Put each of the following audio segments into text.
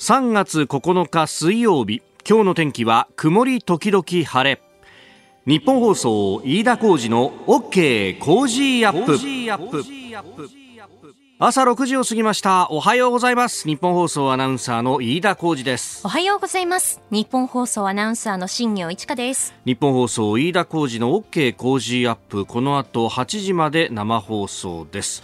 3月9日水曜日今日の天気は曇り時々晴れ。ニッポン放送飯田浩司の OK コージーアップ。朝6時を過ぎました。おはようございます。ニッポン放送アナウンサーの飯田浩司です。おはようございます。ニッポン放送アナウンサーの新行市佳です。ニッポン放送飯田浩司の OK コージーアップ。この後8時まで生放送です。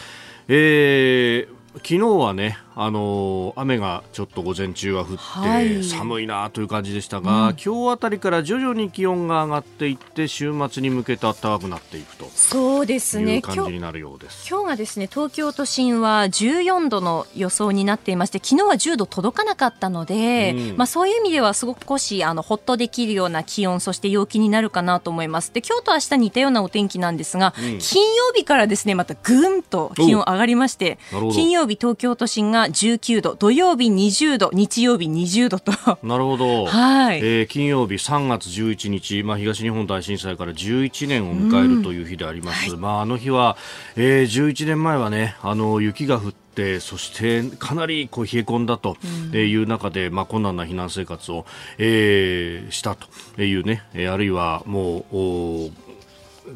えー昨日はねあの雨がちょっと午前中は降って寒いなという感じでしたが、はい、今日あたりから徐々に気温が上がっていって週末に向けて暖かくなっていくとそうですね感じになるようです。今日がですね東京都心は14度の予想になっていまして昨日は10度届かなかったので、うん、まあ、そういう意味ではすごく少しあのほっとできるような気温そして陽気になるかなと思います。で今日と明日似たようなお天気なんですが、うん、金曜日からですねまたぐんと気温上がりまして金曜日東京都心が19度土曜日20度日曜日20度と。なるほど、はい。えー、金曜日3月11日、まあ、東日本大震災から11年を迎えるという日であります、うん。はい、まあ、あの日は、えー、11年前はねあの雪が降ってそしてかなりこう冷え込んだという中で、まあ、困難な避難生活を、えー、したというね、あるいはもう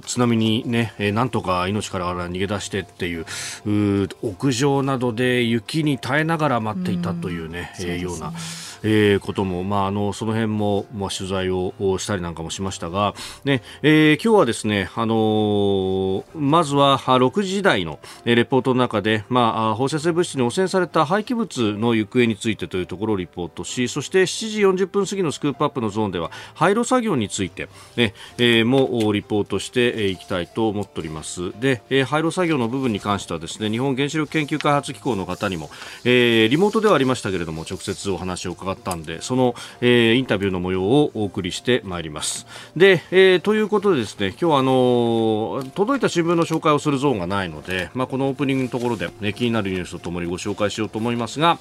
津波にね、えー、なんとか命から逃げ出してっていう屋上などで雪に耐えながら待っていたというね、うえー、ような。えー、ことも、まあ、あのその辺も、まあ、取材をしたりなんかもしましたが、ねえー、今日はですね、あのー、まずは6時台のレポートの中で、まあ、放射性物質に汚染された廃棄物の行方についてというところをリポートしそして7時40分過ぎのスクープアップのゾーンでは廃炉作業について、ねえー、もリポートしていきたいと思っております。で、えー、廃炉作業の部分に関してはですね日本原子力研究開発機構の方にも、えー、リモートではありましたけれども直接お話を伺伺ったんでその、えー、インタビューの模様をお送りしてまいります。で、えー、ということでですね今日はあの届いた新聞の紹介をするゾーンがないので、まあ、このオープニングのところで、ね、気になるニュースとともにご紹介しようと思いますが、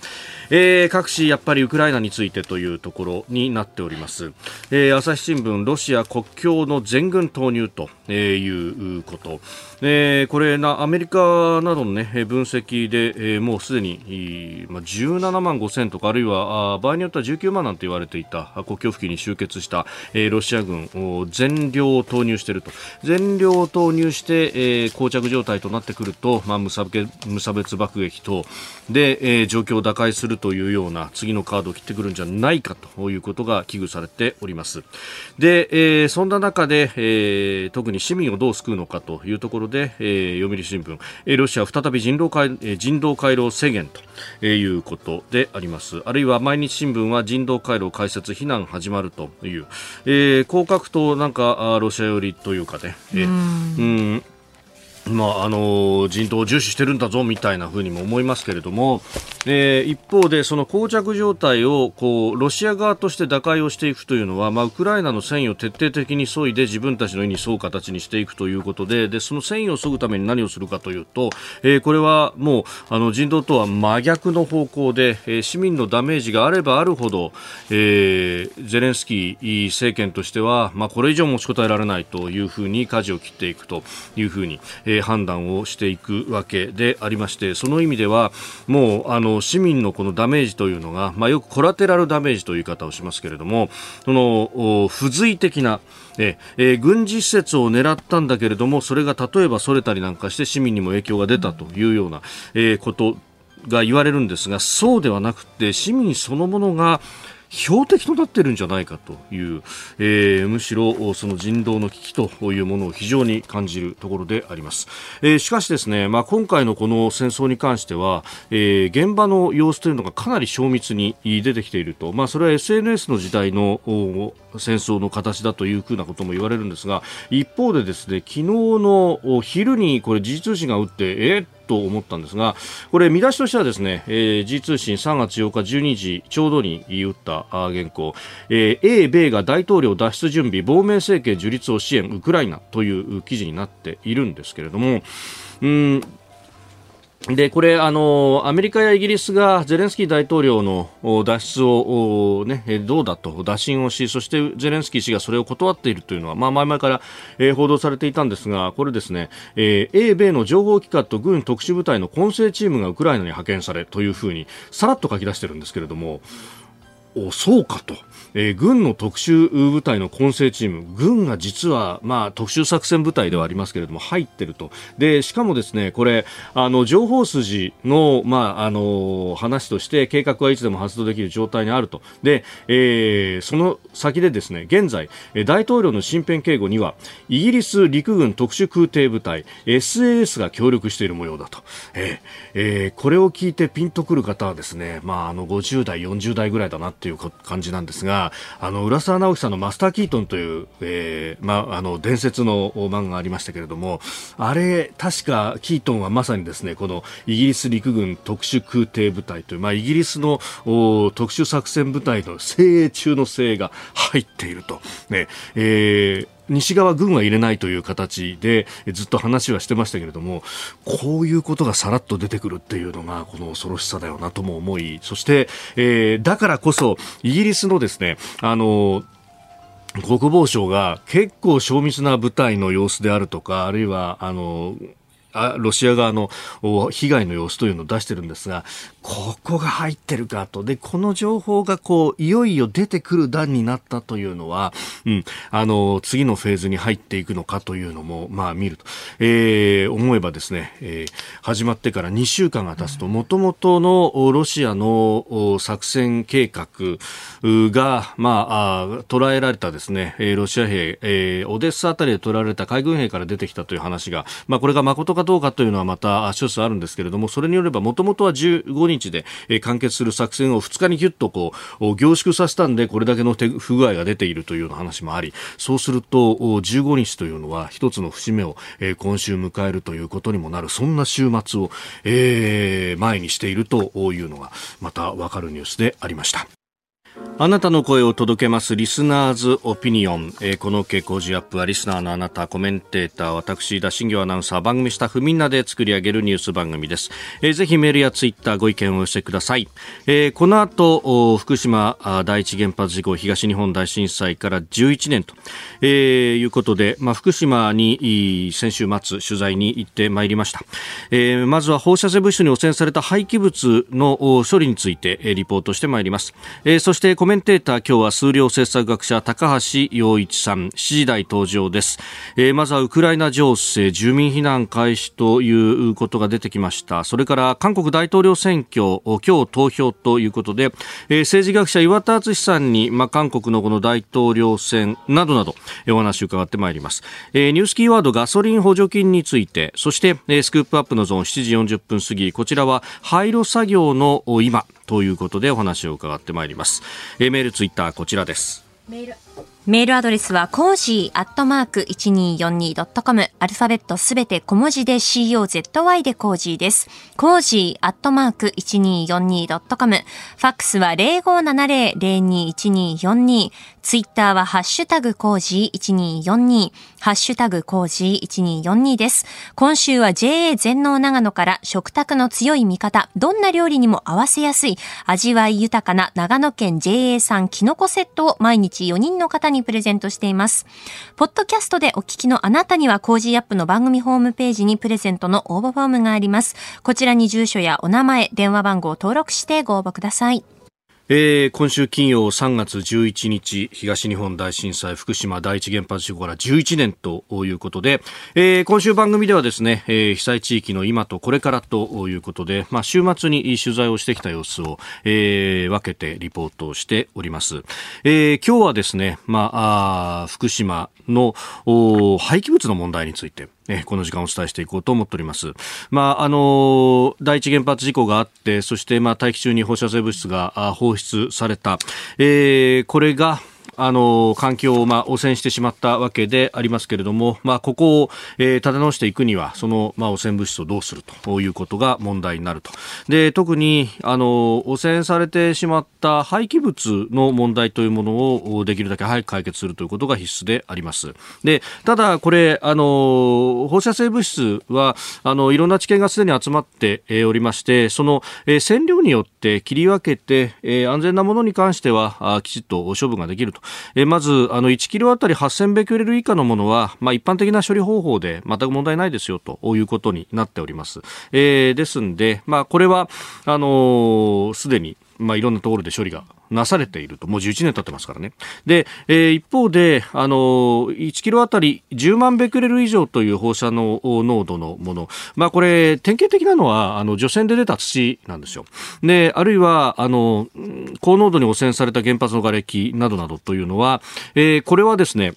えー、各紙やっぱりウクライナについてというところになっております、えー、朝日新聞ロシア国境の全軍投入とえいうこと、えー、これなアメリカなどの、ね、分析で、えー、もうすでに、まあ、17万5000とかあるいはあ場合によっては19万なんて言われていた国境付近に集結した、えー、ロシア軍を全量を投入していると。全量を投入して、えー、膠着状態となってくると、まあ、無差別爆撃等で、えー、状況を打開するというような次のカードを切ってくるんじゃないかということが危惧されております。で、えー、そんな中で、えー、特に市民をどう救うのかというところで、えー、読売新聞、えー、ロシア再び人道回、人道回廊制限ということであります。あるいは毎日新聞は人道回廊開設非難始まるという、えー、こう書くとなんかロシア寄りというかね、えー、うんまあ、あの人道を重視してるんだぞみたいなふうにも思いますけれども、えー、一方でその膠着状態をこうロシア側として打開をしていくというのは、まあ、ウクライナの戦意を徹底的に削いで自分たちの意に沿う形にしていくということででその戦意を削ぐために何をするかというと、えー、これはもうあの人道とは真逆の方向で、えー、市民のダメージがあればあるほど、えー、ゼレンスキー政権としては、まあ、これ以上持ちこたえられないというふうに舵を切っていくというふうに、えー判断をしていくわけでありましてその意味ではもうあの市民のこのダメージというのが、まあ、よくコラテラルダメージという言い方をしますけれどもその付随的なえー、軍事施設を狙ったんだけれどもそれが例えばそれたりなんかして市民にも影響が出たというような、えー、ことが言われるんですがそうではなくて市民そのものが標的となっているんじゃないかという、えー、むしろその人道の危機というものを非常に感じるところであります、えー、しかしですね、まあ、今回のこの戦争に関しては、えー、現場の様子というのがかなり精密に出てきていると、まあ、それは SNS の時代の戦争の形だというふうなことも言われるんですが一方でですね昨日の昼にこれ時事通信が打ってえーと思ったんですがこれ見出しとしてはですね、えー、G 通信3月8日12時ちょうどに打った原稿、えー、英米が大統領脱出準備亡命政権樹立を支援ウクライナという記事になっているんですけれどもうんで、これ、あの、アメリカやイギリスがゼレンスキー大統領の脱出を、ね、どうだと打診をし、そしてゼレンスキー氏がそれを断っているというのは、まあ、前々から、報道されていたんですが、これですね、えー、英米の情報機関と軍特殊部隊の混成チームがウクライナに派遣されというふうに、さらっと書き出しているんですけれども、お、そうかと。えー、軍の特殊部隊の混成チーム、軍が実は、まあ、特殊作戦部隊ではありますけれども、入ってると。で、しかもですね、これ、あの、情報筋の、まあ、あの、話として、計画はいつでも発動できる状態にあると。で、えー、その先でですね、現在、大統領の身辺警護には、イギリス陸軍特殊空挺部隊、SAS が協力している模様だと。えー、えー、これを聞いてピンとくる方はですね、まあ、あの、50代、40代ぐらいだなっていう感じなんですが、あの浦沢直樹さんのマスター・キートンという、えーまあ、の伝説の漫画がありましたけれどもあれ確かキートンはまさにですねこのイギリス陸軍特殊空挺部隊という、まあ、イギリスの特殊作戦部隊の精鋭中の精鋭が入っていると。ねえー西側軍は入れないという形でずっと話はしてましたけれどもこういうことがさらっと出てくるっていうのがこの恐ろしさだよなとも思いそして、えー、だからこそイギリスのですねあの国防省が結構精密な部隊の様子であるとかあるいはあのロシア側の被害の様子というのを出してるんですが、ここが入ってるかと。で、この情報がこう、いよいよ出てくる段になったというのは、うん、あの、次のフェーズに入っていくのかというのも、まあ見ると。えー、思えばですね、えー、始まってから2週間が経つと、もともとのロシアの作戦計画が、まあ、あ捉えられたですね、ロシア兵、えー、オデッサあたりで取られた海軍兵から出てきたという話が、まあこれが誠かどうかというのはまた諸説あるんですけれども、それによればもともとは15日で完結する作戦を2日にぎゅっとこう凝縮させたんで、これだけの不具合が出ているというような話もあり、そうすると15日というのは一つの節目を今週迎えるということにもなる、そんな週末を、えー、前にしているというのがまたわかるニュースでありました。あなたの声を届けますリスナーズオピニオン、えー、この傾向時アップはリスナーのあなたコメンテーター私田新業アナウンサー番組スタッフみんなで作り上げるニュース番組です、えー、ぜひメールやツイッターご意見をお寄せください、えー、この後福島第一原発事故東日本大震災から11年と、えー、いうことで、まあ、福島に先週末取材に行ってまいりました、えー、まずは放射性物質に汚染された廃棄物の処理についてリポートしてまいります、えー、そしてコメメンテーター今日は数量政策学者高橋洋一さん。7時台登場です、えー、まずはウクライナ情勢住民避難開始ということが出てきました。それから韓国大統領選挙今日投票ということで、えー、政治学者岩田温さんに、まあ、韓国のこの大統領選などなど、え、お話を伺ってまいります、えー、ニュースキーワードガソリン補助金についてそして、えー、スクープアップのゾーン7時40分過ぎ。こちらは廃炉作業の今。ということでお話を伺ってまいります。えー、メール、ツイッターこちらです。メールメールアドレスは、コージーアットマーク 1242.com。アルファベットすべて小文字で COZY でコージーです。コージーアットマーク 1242.com。ファックスは0570-021242。ツイッターはハッシュタグコージ1242。ハッシュタグコージ1242です。今週は JA 全農長野から食卓の強い味方、どんな料理にも合わせやすい、味わい豊かな長野県 JA 産キノコセットを毎日4人の方にプレゼントしています。ポッドキャストでお聞きのあなたにはコージーアップの番組ホームページにプレゼントの応募フォームがあります。こちらに住所やお名前、電話番号を登録してご応募ください。えー、今週金曜3月11日東日本大震災福島第一原発事故から11年ということで、えー、今週番組ではですね、えー、被災地域の今とこれからということで、まあ、週末に取材をしてきた様子を、えー、分けてリポートをしております、えー、今日はですね、まあ、あ福島の廃棄物の問題についてえこの時間お伝えしていこうと思っております。まあ、あの、第一原発事故があって、そして、まあ、大気中に放射性物質が放出された。えー、これが、あの環境を、まあ、汚染してしまったわけでありますけれども、まあ、ここを、えー、立て直していくにはその、まあ、汚染物質をどうするということが問題になると。で特にあの汚染されてしまった廃棄物の問題というものをできるだけ早く解決するということが必須であります。でただこれあの放射性物質はあのいろんな知見がすでに集まっておりましてその、えー、線量によって切り分けて、えー、安全なものに関してはあきちっと処分ができると、え、まずあの1キロあたり8000ベクレル以下のものは、まあ、一般的な処理方法で全く問題ないですよということになっております、えー、ですんで、まあ、これはあのすでにまあ、いろんなところで処理がなされていると、もう11年経ってますからね。で、えー、一方で、あの、1キロあたり10万ベクレル以上という放射能濃度のもの。まあ、これ、典型的なのは、あの、除染で出た土なんですよ。で、あるいは、あの、高濃度に汚染された原発の瓦礫などなどというのは、えー、これはですね、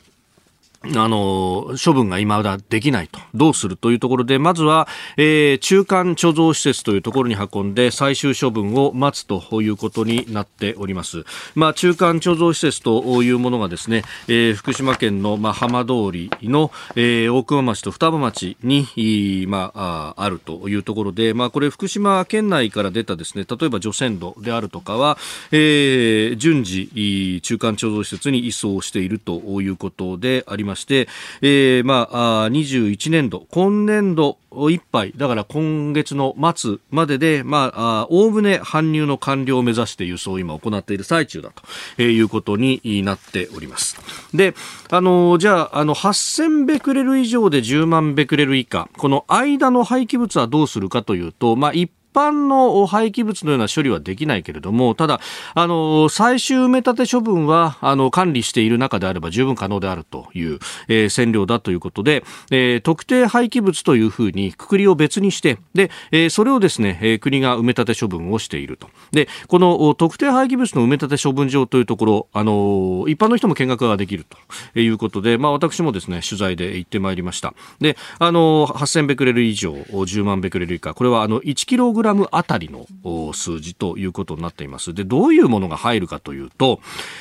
あの、処分が今だできないと。どうするというところで、まずは、えー、中間貯蔵施設というところに運んで最終処分を待つということになっております。まあ、中間貯蔵施設というものがですね、えー、福島県の、まあ、浜通りの、えー、大熊町と双葉町に、まあ、あるというところで、まあ、これ福島県内から出たですね、例えば除染土であるとかは、えー、順次、中間貯蔵施設に移送しているということであります。まして、えー、まあ、21年度、今年度いっぱい、だから今月の末までで、まあ、おおむね搬入の完了を目指して輸送を今行っている最中だということになっております。で、あの、じゃあ、あの、8000ベクレル以上で10万ベクレル以下、この間の廃棄物はどうするかというと、まあ、一般の廃棄物のような処理はできないけれども、ただ、あの、最終埋め立て処分は、あの、管理している中であれば十分可能であるという、えー、線量だということで、えー、特定廃棄物というふうにくくりを別にして、で、えー、それをですね、え、国が埋め立て処分をしていると。で、この特定廃棄物の埋め立て処分場というところ、あの、一般の人も見学ができるということで、まあ私もですね、取材で行ってまいりました。で、あの、8000ベクレル以上、10万ベクレル以下、これはあの、1キログラムあたりの数字ということになっています。で、どういうものが入るかというと、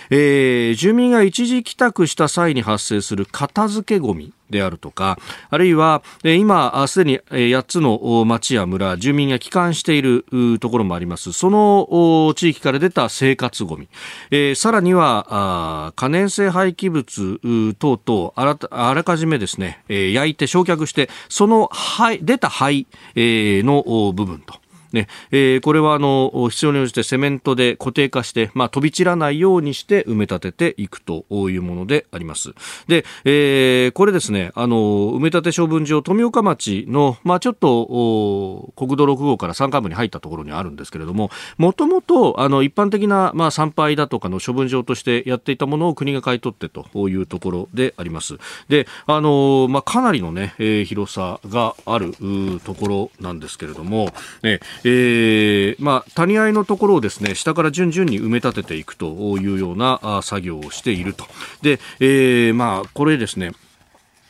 えー、住民が一時帰宅した際に発生する片付けゴミであるとか、あるいは、今、すでに8つの町や村、住民が帰還しているところもあります。その地域から出た生活ごみ。えー、さらには、可燃性廃棄物等々あら、あらかじめですね、焼いて焼却して、その灰、出た灰の部分と。ねえー、これはあの必要に応じてセメントで固定化して、まあ、飛び散らないようにして埋め立てていくというものであります。で、えー、これですね、あの埋め立て処分場富岡町の、まあ、ちょっと国道6号から山間部に入ったところにあるんですけれども、もともとあの一般的な、まあ、参拝だとかの処分場としてやっていたものを国が買い取ってというところであります。で、あのまあ、かなりのね、えー、広さがあるところなんですけれども、ね、えー、まあ、谷合いのところをですね、下から順々に埋め立てていくというような作業をしていると。で、えー、まあ、これですね、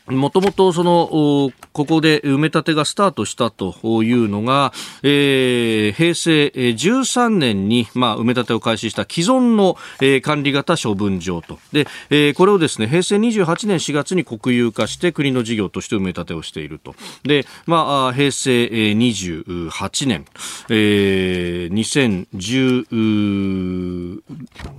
もともとその、ここで埋め立てがスタートしたというのが、えー、平成13年に、まあ、埋め立てを開始した既存の、えー、管理型処分場と。で、えー、これをですね、平成28年4月に国有化して国の事業として埋め立てをしていると。で、まあ、平成28年、えー、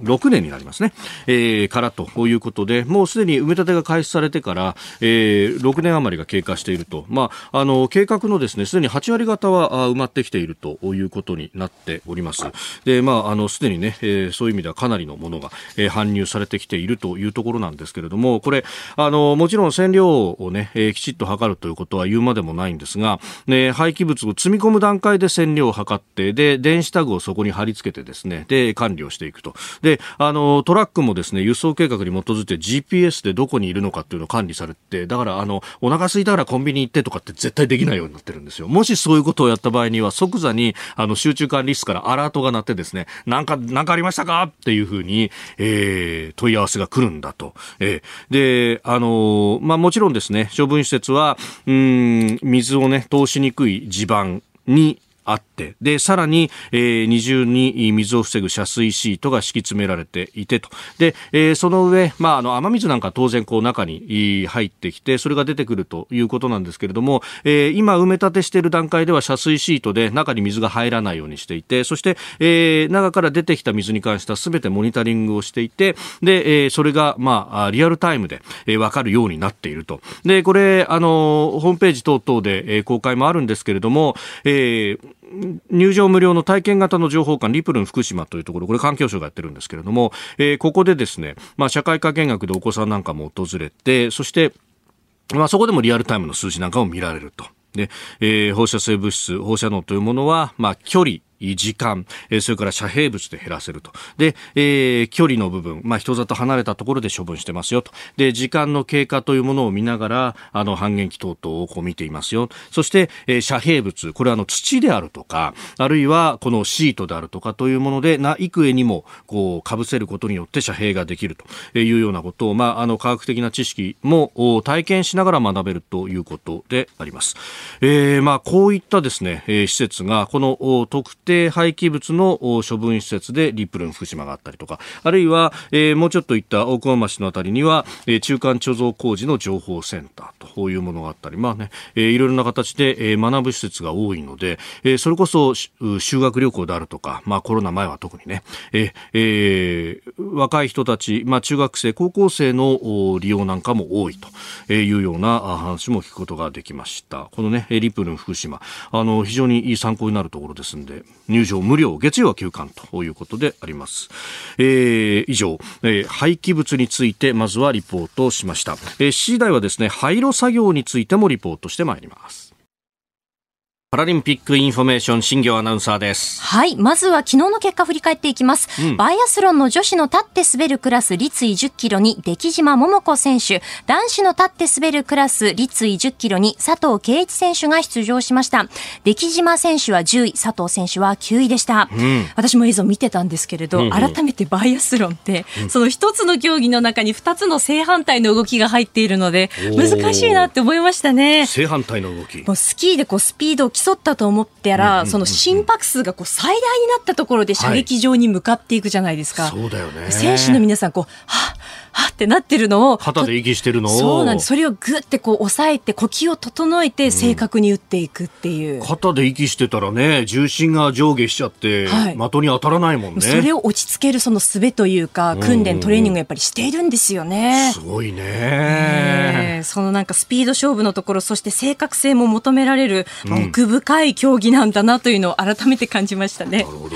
2016年になりますね、えー、からということで、もうすでに埋め立てが開始されてから、えーえー、6年余りが経過していると、まあ、あの計画のですねすでに8割方は埋まってきているということになっております。で、まあ、あのすでにね、えー、そういう意味ではかなりのものが、えー、搬入されてきているというところなんですけれども、これ、あのもちろん線量をね、えー、きちっと測るということは言うまでもないんですが、ね、廃棄物を積み込む段階で線量を測って、で、電子タグをそこに貼り付けてですね、で、管理をしていくと。で、あのトラックもですね、輸送計画に基づいて GPS でどこにいるのかっていうのを管理されて、だからあのお腹空いたからコンビニ行ってとかって絶対できないようになってるんですよ。もしそういうことをやった場合には即座にあの集中管理室からアラートが鳴ってですねなんかなんかありましたかっていうふうに、えー、問い合わせが来るんだと、えー、であのまあもちろんですね処分施設はうん水をね通しにくい地盤にあって、で、さらに、えー、二重に水を防ぐ遮水シートが敷き詰められていてと。で、えー、その上、まあ、あの、雨水なんか当然こう中に入ってきて、それが出てくるということなんですけれども、えー、今埋め立てしている段階では遮水シートで中に水が入らないようにしていて、そして、えー、中から出てきた水に関しては全てモニタリングをしていて、で、えー、それが、まあ、リアルタイムで、えー、わかるようになっていると。で、これ、あの、ホームページ等々で、えー、公開もあるんですけれども、えー、入場無料の体験型の情報館リプルン福島というところこれ環境省がやってるんですけれども、えー、ここでですね、まあ、社会科見学でお子さんなんかも訪れてそして、まあ、そこでもリアルタイムの数字なんかを見られると。で、えー、放射性物質、放射能というものは、まあ、距離、時間、それから遮蔽物で減らせると。で、えー、距離の部分、まあ、人里離れたところで処分してますよと。で、時間の経過というものを見ながら、あの、半減期等々をこう見ていますよ。そして、えー、遮蔽物、これはあの、土であるとか、あるいはこのシートであるとかというもので、な、幾重にも、こう、被せることによって遮蔽ができるというようなことを、まあ、あの、科学的な知識も体験しながら学べるということであります。えー、まあ、こういったですね、えー、施設が、この特定廃棄物の処分施設でリプルン福島があったりとか、あるいは、えー、もうちょっと行った大熊町のあたりには、えー、中間貯蔵工事の情報センターというものがあったり、まあね、えー、いろいろな形で、えー、学ぶ施設が多いので、えー、それこそ修学旅行であるとか、まあコロナ前は特にね、ええー、若い人たち、まあ中学生、高校生の利用なんかも多いというような話も聞くことができました。このね、リプルンふくしま、あの、非常にいい参考になるところですんで、入場無料、月曜は休館ということであります。えー、以上、えー、廃棄物についてまずはリポートしました。えー、次回はですね、廃炉作業についてもリポートしてまいります。パラリンピックインフォメーション新行アナウンサーです。はい。まずは昨日の結果振り返っていきます。うん、バイアスロンの女子の立って滑るクラス立位10キロに出来島桃子選手、男子の立って滑るクラス立位10キロに佐藤圭一選手が出場しました。出来島選手は10位、佐藤選手は9位でした。うん、私も映像見てたんですけれど、うんうん、改めてバイアスロンって、その一つの競技の中に二つの正反対の動きが入っているので、難しいなって思いましたね。正反対の動き。もうスキーでこうスピードを競ったと思ったら、その心拍数がこう最大になったところで射撃場に向かっていくじゃないですか。はい、そうだよね。選手の皆さん、こう、ははってなってるのを。肩で息してるのを。そうなんです。それをぐってこう抑えて、呼吸を整えて正確に打っていくっていう。うん、肩で息してたらね、重心が上下しちゃって、はい、的に当たらないもんね。それを落ち着けるその術というか、訓練、トレーニングやっぱりしているんですよね。すごいね、えー、そのなんかスピード勝負のところ、そして正確性も求められる奥深い競技なんだなというのを改めて感じましたね。なるほど。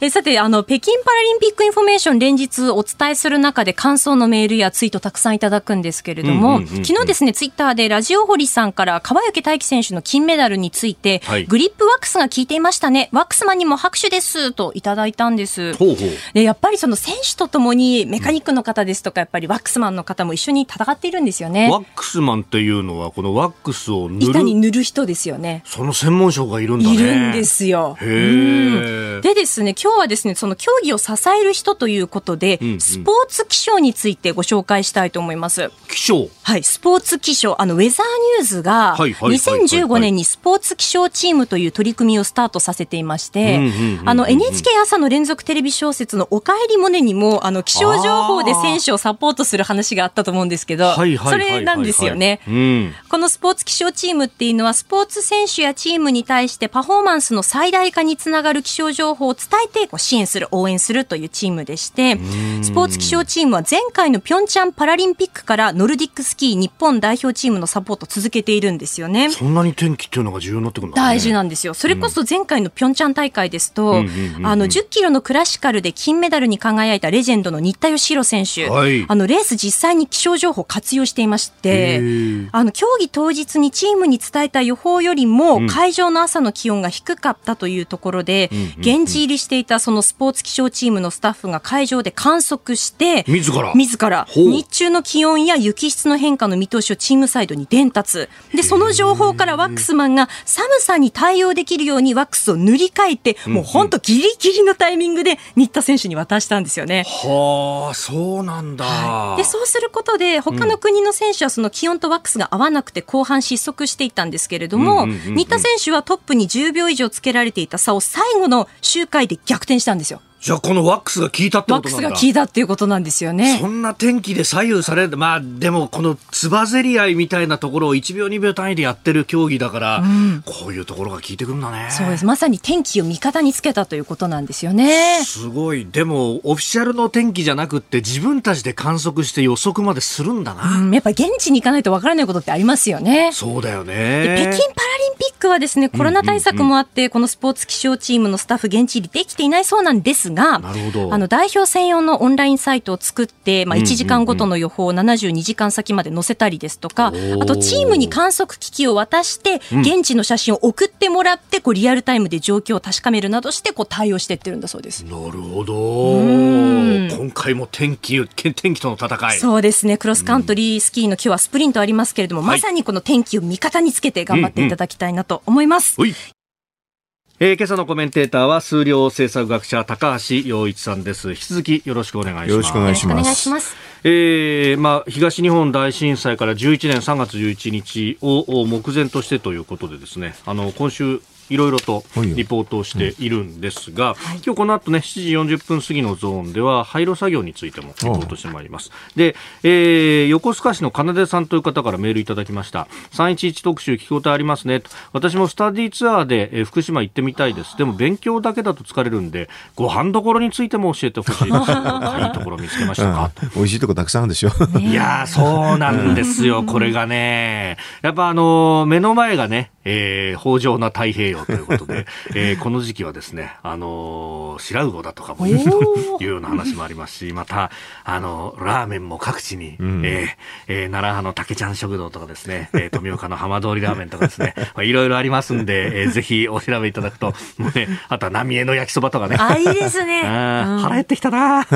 えさて、あの、北京パラリンピックインフォメーション連日お伝えする中で感想のメールやツイートたくさんいただくんですけれども、昨日ですね、ツイッターでラジオ堀さんから川除大輝選手の金メダルについて、はい、グリップワックスが効いていましたね。ワックスマンにも拍手ですといただいたんです。ほうほうで、やっぱりその選手とともにメカニックの方ですとか、やっぱりワックスマンの方も一緒に戦っているんですよね。ワックスマンっていうのは、このワックスを塗る板に塗る人ですよね。その専門職がいるんだね。いるんですよ。へでですね、今日はですね、その競技を支える人ということで、うんうん、スポーツ気象についてご紹介したいと思います。気象。はい、スポーツ気象。あの、ウェザーニューズが、2015年にスポーツ気象チームという取り組みをスタートさせていまして、あの、NHK 朝の連続テレビ小説のおかえりモネにも、あの、気象情報で選手をサポートする話があったと思うんですけど、それなんですよね。このスポーツ気象チームっていうのは、スポーツ選手やチームに対してパフォーマンスの最大化につながる気象情報を伝えて、支援する、応援するというチームでして、スポーツ気象チームは前回のピョンチャンパラリンピックからノルディックスキー日本代表チームのサポート続けているんですよね。そんなに天気っていうのが重要になってくるんだ、ね、大事なんですよ。それこそ前回のピョンチャン大会ですと、あの10キロのクラシカルで金メダルに輝いたレジェンドの新田義弘選手、はい、あのレース実際に気象情報を活用していまして、あの競技当日にチームに伝えた予報よりも会場の朝の気温が低かったというところで、現地入りしていたそのスポーツ気象チームのスタッフが会場で観測して、自ら？自自ら日中の気温や雪質の変化の見通しをチームサイドに伝達。でその情報からワックスマンが寒さに対応できるようにワックスを塗り替えて、もう本当ギリギリのタイミングで新田選手に渡したんですよね。はあそうなんだ、はい、でそうすることで他の国の選手はその気温とワックスが合わなくて後半失速していったんですけれども、新田選手はトップに10秒以上つけられていた差を最後の周回で逆転したんですよ。じゃあこのワックスが効いたってことなんだワックスが効いたっていうことなんですよね。そんな天気で左右される。まあでもこのつばぜり合いみたいなところを1秒2秒単位でやってる競技だから、うん、こういうところが効いてくるんだね。そうです。まさに天気を味方につけたということなんですよね。すごい。でもオフィシャルの天気じゃなくって自分たちで観測して予測までするんだな。うん、やっぱり現地に行かないとわからないことってありますよね。そうだよね。北京パラクはですね、コロナ対策もあって、このスポーツ気象チームのスタッフ現地入りできていないそうなんですが、なるほど。あの代表専用のオンラインサイトを作って、まあ、1時間ごとの予報を72時間先まで載せたりですとか、あとチームに観測機器を渡して、現地の写真を送ってもらって、こうリアルタイムで状況を確かめるなどして、こう対応していってるんだそうです。なるほど。今回も天気、天気との戦い。そうですね。クロスカントリースキーの今日はスプリントありますけれども、まさにこの天気を味方につけて頑張っていただきたいなと思います。えー、今朝のコメンテーターは数量政策学者高橋洋一さんです。引き続きよろしくお願いします。よろしくお願いします。えー、まあ、東日本大震災から11年3月11日を目前としてということでですね、あの、今週いろいろとリポートをしているんですが、はい、今日この後ね、7時40分過ぎのゾーンでは、廃炉作業についてもリポートしてまいります。で、えー、横須賀市の金出さんという方からメールいただきました。311特集聞き応えありますね。私もスタディツアーで、えー、福島行ってみたいです。でも勉強だけだと疲れるんで、ご飯どころについても教えてほしいです。いいところ見つけましたか、うん、美味しいとこたくさんあるでしょ。いやそうなんですよ。これがね。やっぱあのー、目の前がね、えー、豊穣な太平洋ということで、えー、この時期はですね、あのー、白魚だとかもいるというような話もありますし、また、あのー、ラーメンも各地に、うん、えー、えー、奈良派の竹ちゃん食堂とかですね、えー、富岡の浜通りラーメンとかですね、まあ、いろいろありますんで、えー、ぜひお調べいただくと、もうね、あとは浪江の焼きそばとかね。あ、いいですね。腹減ってきたな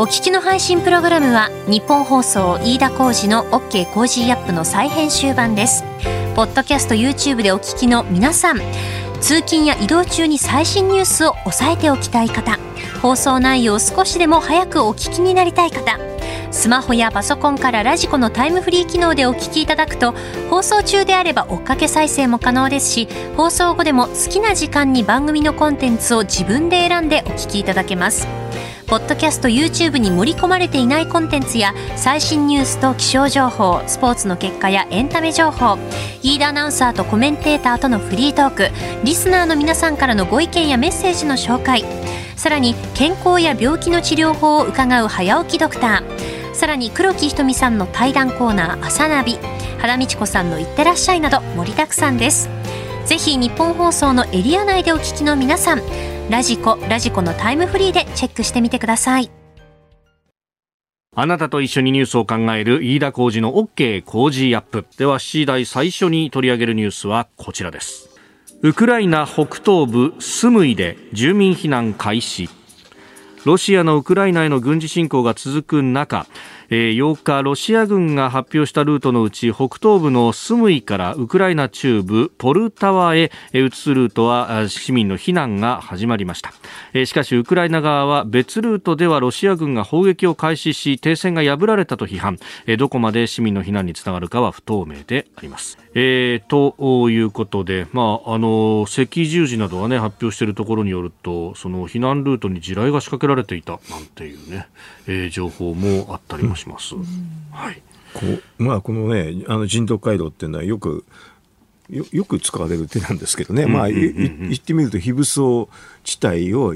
お聞きの配信プログラムはニッポン放送飯田浩司の OK コージーアップの再編集版です。ポッドキャスト YouTube でお聞きの皆さん。通勤や移動中に最新ニュースを押さえておきたい方。放送内容を少しでも早くお聞きになりたい方。スマホやパソコンから radiko のタイムフリー機能でお聞きいただくと放送中であれば追っかけ再生も可能ですし放送後でも好きな時間に番組のコンテンツを自分で選んでお聞きいただけます。ポッドキャスト YouTube に盛り込まれていないコンテンツや最新ニュースと気象情報スポーツの結果やエンタメ情報飯田アナウンサーとコメンテーターとのフリートークリスナーの皆さんからのご意見やメッセージの紹介さらに健康や病気の治療法を伺う早起きドクターさらに黒木ひとみさんの対談コーナー「朝ナビ」原道子さんの「いってらっしゃい」など盛りだくさんです。ぜひ日本放送のエリア内でお聞きの皆さんラジコラジコのタイムフリーでチェックしてみてください。あなたと一緒にニュースを考える飯田浩二の OK 工事アップ。では C 台最初に取り上げるニュースはこちらです。ウクライナ北東部スムイで住民避難開始。ロシアのウクライナへの軍事侵攻が続く中8日ロシア軍が発表したルートのうち北東部のスムイからウクライナ中部ポルタワへ移すルートは市民の避難が始まりました。しかしウクライナ側は別ルートではロシア軍が砲撃を開始し停戦が破られたと批判。どこまで市民の避難につながるかは不透明であります。えー、ということで、まあ、あの赤十字などが、ね、発表しているところによるとその避難ルートに地雷が仕掛けられていたなんていうね、えー、情報もあったりもします。うん、はい。こうまあ、このねあの人道回廊っていうのはよくよよく使われる手なんですけどね、まあ、言ってみると非武装地帯を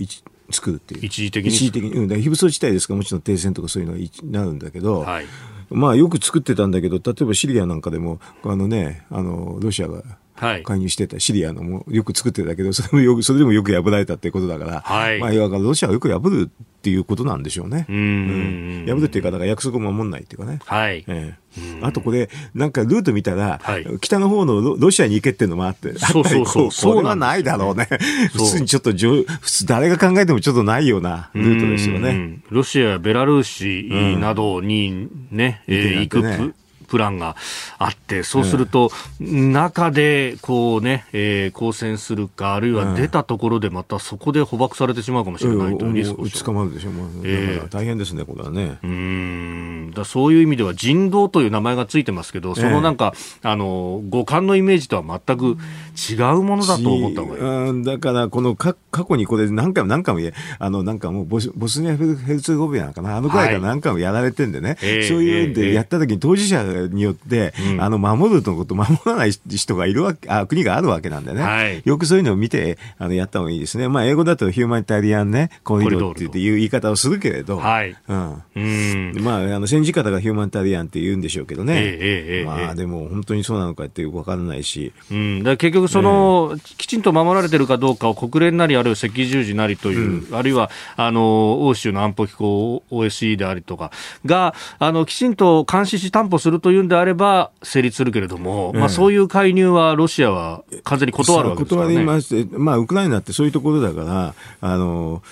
作るっていう。一時的に一時的に、うん、非武装地帯ですからもちろん停戦とかそういうのはなるんだけど、はい、まあよく作ってたんだけど、例えばシリアなんかでも、あのね、あの、ロシアが介入してた、シリアのもよく作ってたけど、それもよく、それでもよく破られたってことだから、はい、まあ、いわばロシアはよく破るっていうことなんでしょうね。うん、破るっていうか、だから約束を守んないっていうかね。はい。えー、あとこれ、なんかルート見たら、はい、北の方のロシアに行けっていうのもあって、そうそうそう。それはないだろうね。普通にちょっと、普通誰が考えてもちょっとないようなルートですよね。ロシアやベラルーシなどにね、うん、えー、行くプランがあって、そうすると、中でこうね、えー、交戦するか、あるいは出たところでまたそこで捕獲されてしまうかもしれないというリスク捕まるでしょ、もう、えー、大変ですね、これはね。うん。だそういう意味では人道という名前がついてますけど、そのなんか、えー、あの五感のイメージとは全く違うものだと思った方がいい。だから、このか過去にこれ何回も何回もあのなんかもうボスボスニア・ヘルツェゴビアかな、あのくらいから何回もやられてんでね、はい、そういうんでやった時に当事者によって、うん、あの守るとこと 守らない人がいるわけあ国があるわけなんでね、はい、よくそういうのを見てあのやった方がいいですね、まあ、英語だとヒューマニタリアン、ね、コリドっていう言い方をするけれど、はい。うん。うん。まあ、あの戦時方がヒューマニタリアンって言うんでしょうけどね、えー、まあ、でも本当にそうなのかってよく分からないし、うん、だ結局その、きちんと守られてるかどうかを国連なりあるいは赤十字なりという、うん、あるいはあの欧州の安保機構 OSCE でありとかがあのきちんと監視し担保するというんであれば成立するけれども、まあ、そういう介入はロシアは完全に断るわけですから、ね、断りまして、まあ、ウクライナってそういうところだからあの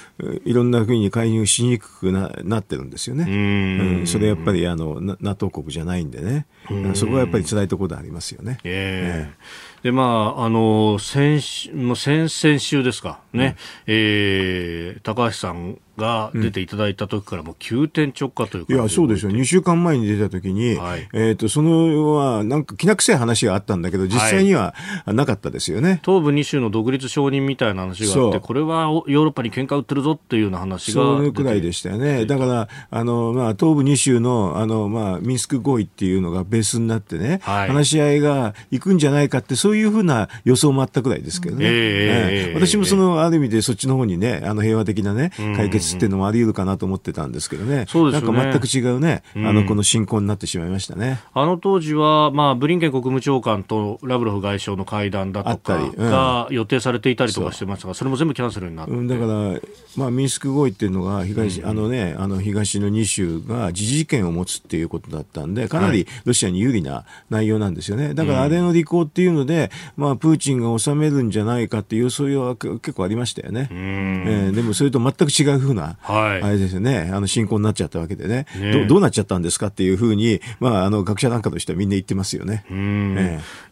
いろんな国に介入しにくくななってるんですよね。うん、それやっぱりあの NATO 国じゃないんでねそこはやっぱり辛いところでありますよね。えーでまあ、あの先先々週ですかね、うん、えー、高橋さんが出ていただいた時からも急転直下というか、いや、そうですよ。2週間前に出た時に、はい、えっ、ー、と、そのは、なんか、きな臭い話があったんだけど、実際にはなかったですよね。はい、東部2州の独立承認みたいな話があって、これはヨーロッパに喧嘩売ってるぞっていうような話が。そのくらいでしたよね。だから、あの、まあ、東部2州の、あの、まあ、ミンスク合意っていうのがベースになってね、はい、話し合いが行くんじゃないかって、そういうふうな予想もあったくらいですけどね。えー、私もその、ある意味でそっちの方にね、あの、平和的なね、解決っていうのもあり得るかなと思ってたんですけどね。そうですね。なんか全く違うね、あの、この進行になってしまいましたね。あの当時は、まあ、ブリンケン国務長官とラブロフ外相の会談だとかが予定されていたりとかしてましたが、それも全部キャンセルになって。だから、まあ、ミンスク合意っていうのが東、あのね、あの東の2州が自治権を持つっていうことだったんで、かなりロシアに有利な内容なんですよね。だから、あれの履行っていうので、まあ、プーチンが収めるんじゃないかっていう、そういうは結構ありましたよね。えー、でも、それと全く違うふうな、はい、あれですよね、あの進行になっちゃったわけでね、ねどどうなっちゃったんですかっていうふうに、まあ、あの学者なんかとしてはみんな言ってますよね。え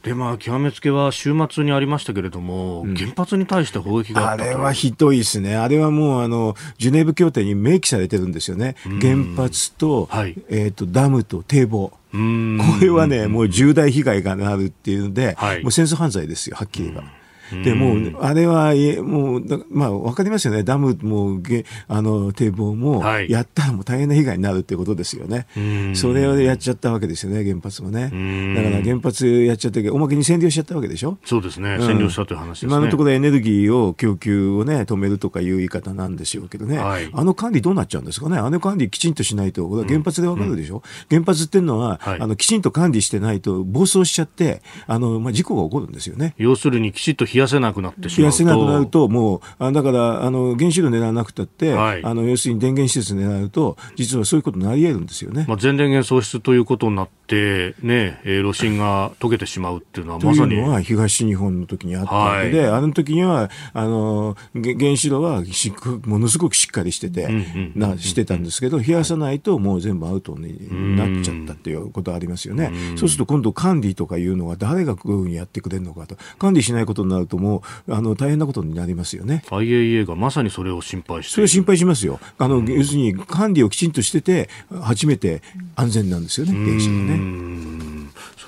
ー、で、まあ、極めつけは週末にありましたけれども、うん、原発に対して砲撃があれはひどいですね、あれはもうあのジュネーブ協定に明記されてるんですよね、原発と,、はい、えーと、ダムと堤防。これはね、もう重大被害がなるっていうので、はい、もう戦争犯罪ですよ、はっきり言えば。でもう、あれは、もう、まあ、わかりますよね。ダムも、あの、堤防も、やったらもう大変な被害になるってことですよね。それをやっちゃったわけですよね、原発もね。だから原発やっちゃったけど、おまけに占領しちゃったわけでしょ？そうですね。占領したという話ですね。今のところエネルギーを供給をね、止めるとかいう言い方なんでしょうけどね。はい、あの管理どうなっちゃうんですかね？あの管理きちんとしないと、原発でわかるでしょ、うん、原発っていうのは、はい、あの、きちんと管理してないと暴走しちゃって、あの、まあ、事故が起こるんですよね。要するにきちっと冷やせなくなってしまう。冷やせなくなると、もう、あだから、あの、原子炉狙わなくたって、はい、あの、要するに電源施設狙うと、実はそういうことになり得るんですよね。まあ、全電源喪失ということになって、ね、えー、炉心が溶けてしまうっていうのは、まさに。というのは東日本の時にあったわけで、はい、あの時には、あの、原子炉はしものすごくしっかりしてて、うんうん、なしてたんですけど、冷やさないともう全部アウトになっちゃったっていうことありますよね。うそうすると今度管理とかいうのは誰がこういうふうにやってくれるのかと。管理しないことになるともう、あの、大変なことになりますよね。IAEA がまさにそれを心配してそれは心配しますよ。あの、要するに管理をきちんとしてて、初めて安全なんですよね、原子がね。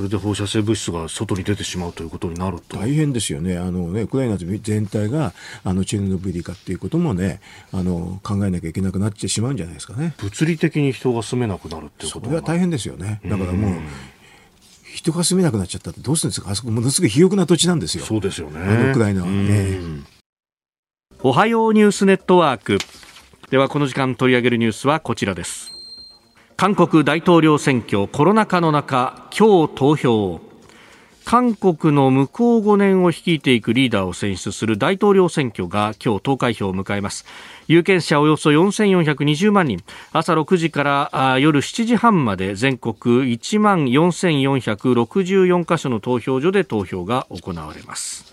それで放射性物質が外に出てしまうということになると大変ですよね、あのねウクライナ全体があのチェルノブイリかっていうこともねあの考えなきゃいけなくなってしまうんじゃないですかね物理的に人が住めなくなるっていうことそれは大変ですよね、だからもう。人が住めなくなっちゃったってどうするんですか？あそこものすごい肥沃な土地なんですよ。そうですよね。ウクライナはね。おはようニュースネットワーク。ではこの時間取り上げるニュースはこちらです。韓国大統領選挙コロナ禍の中、今日投票。韓国の向こう5年を率いていくリーダーを選出する大統領選挙が今日投開票を迎えます。有権者およそ4420万人。朝6時から夜7時半まで全国1万4464カ所の投票所で投票が行われます。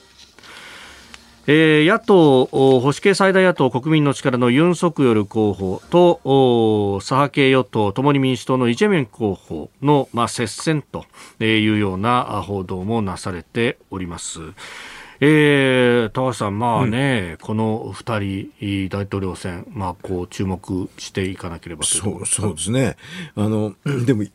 えー、野党保守系最大野党国民の力のユン・ソクヨル候補と左派系与党共に民主党のイ・ジェミョン候補の、まあ、接戦というような報道もなされております。えー、高橋さん、まあね、うん、この2人、大統領選、まあ、こう注目していかなければとそうそうですね。あの、でも、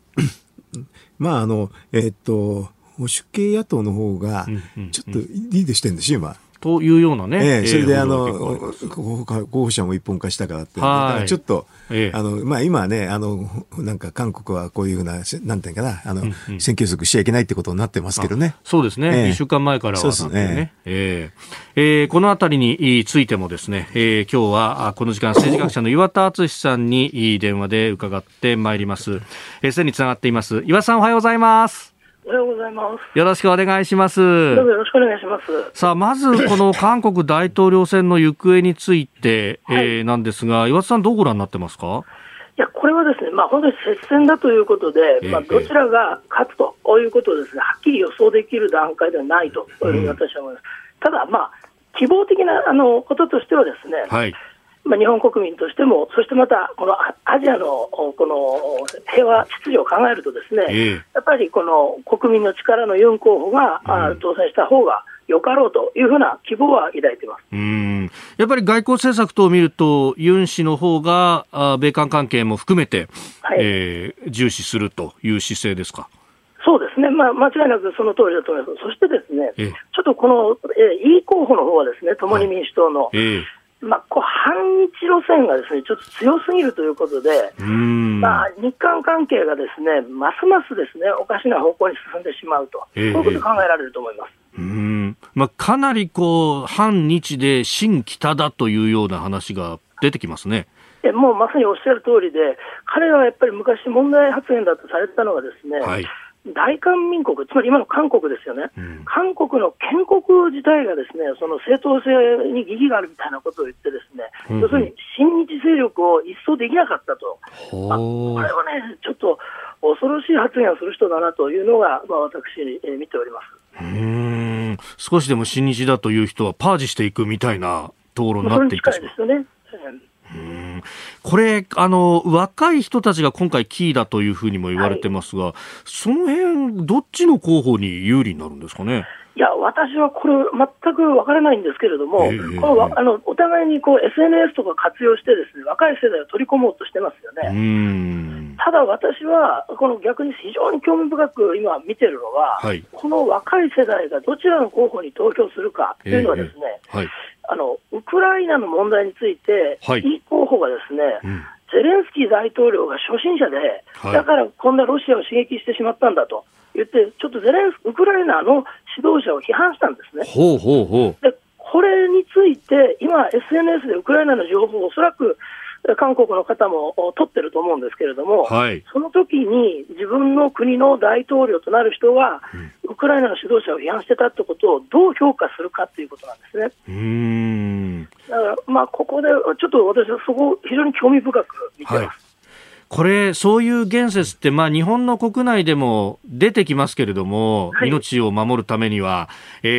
まあ、あの、えー、っと、保守系野党の方が、ちょっとリードしてるんですよ、今。というようなね。ええ、それで、あの、候補者も一本化したからって、はい、ちょっと、ええ、あの、まあ今ね、あの、なんか韓国はこういうふうな、なんていうかな、あの、うんうん、選挙則しちゃいけないってことになってますけどね。そうですね。一、ええ、週間前からは、ね。そうですね。えええー、このあたりについてもですね、えー、今日はこの時間政治学者の岩田敦さんに電話で伺ってまいります。えー、すでにつながっています。岩田さんおはようございます。おはようございます。よろしくお願いします。どうぞよろしくお願いします。さあ、まず、この韓国大統領選の行方について、はい、えー、なんですが、岩田さん、どうご覧になってますか？いや、これはですね、まあ、本当に接戦だということで、まあ、どちらが勝つということですね、はっきり予想できる段階ではないというふうに私は思います。うん、ただ、まあ、希望的なあのこととしてはですね、はいまあ、日本国民としても、そしてまた、このアジアのこの平和秩序を考えると、ですね、えー、やっぱりこの国民の力のユン候補が、うん、当選した方がよかろうというふうな希望は抱いています。うん。やっぱり外交政策等を見ると、ユン氏の方があ米韓関係も含めて、はい、えー、重視するという姿勢ですか？そうですね、まあ、間違いなくその通りだと思います。そしてですね、ちょっとこの、えー、イ候補の方はですね、共に民主党の、はいえ。ーまあ、こう反日路線がですねちょっと強すぎるということで、まあ、日韓関係がですねますますですねおかしな方向に進んでしまうと、えー、そういうこと考えられると思います。うん。まあ、かなりこう反日で新北だというような話が出てきますね。もうまさにおっしゃる通りで、彼らはやっぱり昔、問題発言だとされてたのが、ですね、はい、大韓民国、つまり今の韓国ですよね、うん、韓国の建国自体がですねその正当性に疑義があるみたいなことを言って、ですね、うん、要するに親日勢力を一掃できなかったと、まあ、これはね、ちょっと恐ろしい発言をする人だなというのが、まあ、私、えー、見ております。うん。少しでも親日だという人はパージしていくみたいな討論になっていくんですよね。これあの、若い人たちが今回、キーだというふうにも言われてますが、はい、その辺どっちの候補に有利になるんですかね？いや、私はこれ、全く分からないんですけれども、えー、このあのお互いにこう SNS とか活用して、ですね若い世代を取り込もうとしてますよね。ただ私は、この逆に非常に興味深く今見てるのは、はい、この若い世代がどちらの候補に投票するかというのはですね、えーはいあのウクライナの問題について、はい、イ候補がですね、うん、ゼレンスキー大統領が初心者で、はい、だからこんなロシアを刺激してしまったんだと言って、ちょっとゼレンスウクライナの指導者を批判したんですね。ほうほうほう。でこれについて、今、SNS でウクライナの情報をおそらく韓国の方も取ってると思うんですけれども、はい、その時に自分の国の大統領となる人が、ウクライナの指導者を批判してたってことをどう評価するかということなんですね。うんだから、まあ、ここでちょっと私はそこ、非常に興味深く見てます。はいこれ、そういう言説って、まあ、日本の国内でも出てきますけれども、はい、命を守るためには、えー、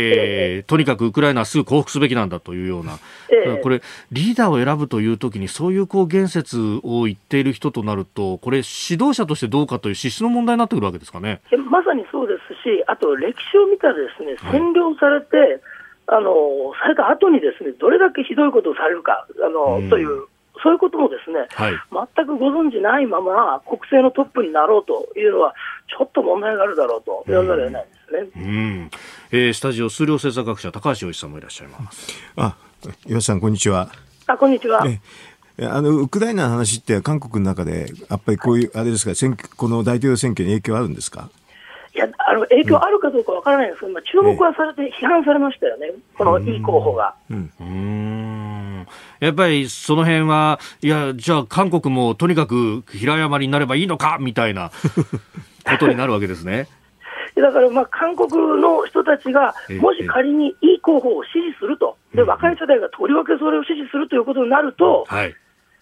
えー、とにかくウクライナはすぐ降伏すべきなんだというような、えー、これ、リーダーを選ぶというときに、そういうこう言説を言っている人となると、これ、指導者としてどうかという資質の問題になってくるわけですかね。まさにそうですし、あと歴史を見たらですね、占領されて、はい、あのされた後にですねどれだけひどいことをされるかあの、うん、というそういうこともですね、はい、全くご存じないまま国政のトップになろうというのは、ちょっと問題があるだろうと言わざるを得ないですね。うん、えー、スタジオ数量政策学者高橋洋一さんもいらっしゃいます。あ、岩さんこんにちは。あ、こんにちは。あのウクライナの話って韓国の中でやっぱりこういう、あれですか選挙この大統領選挙に影響あるんですか？いやあの影響あるかどうかわからないんですけど、まあ、注目はされて、批判されましたよね、このイ候補が。うん、うん。やっぱりその辺は、いや、じゃあ、韓国もとにかく平山になればいいのかみたいな ことになるわけですね。だからまあ韓国の人たちが、もし仮にいい候補を支持すると、で若い世代がとりわけそれを支持するということになると、はい、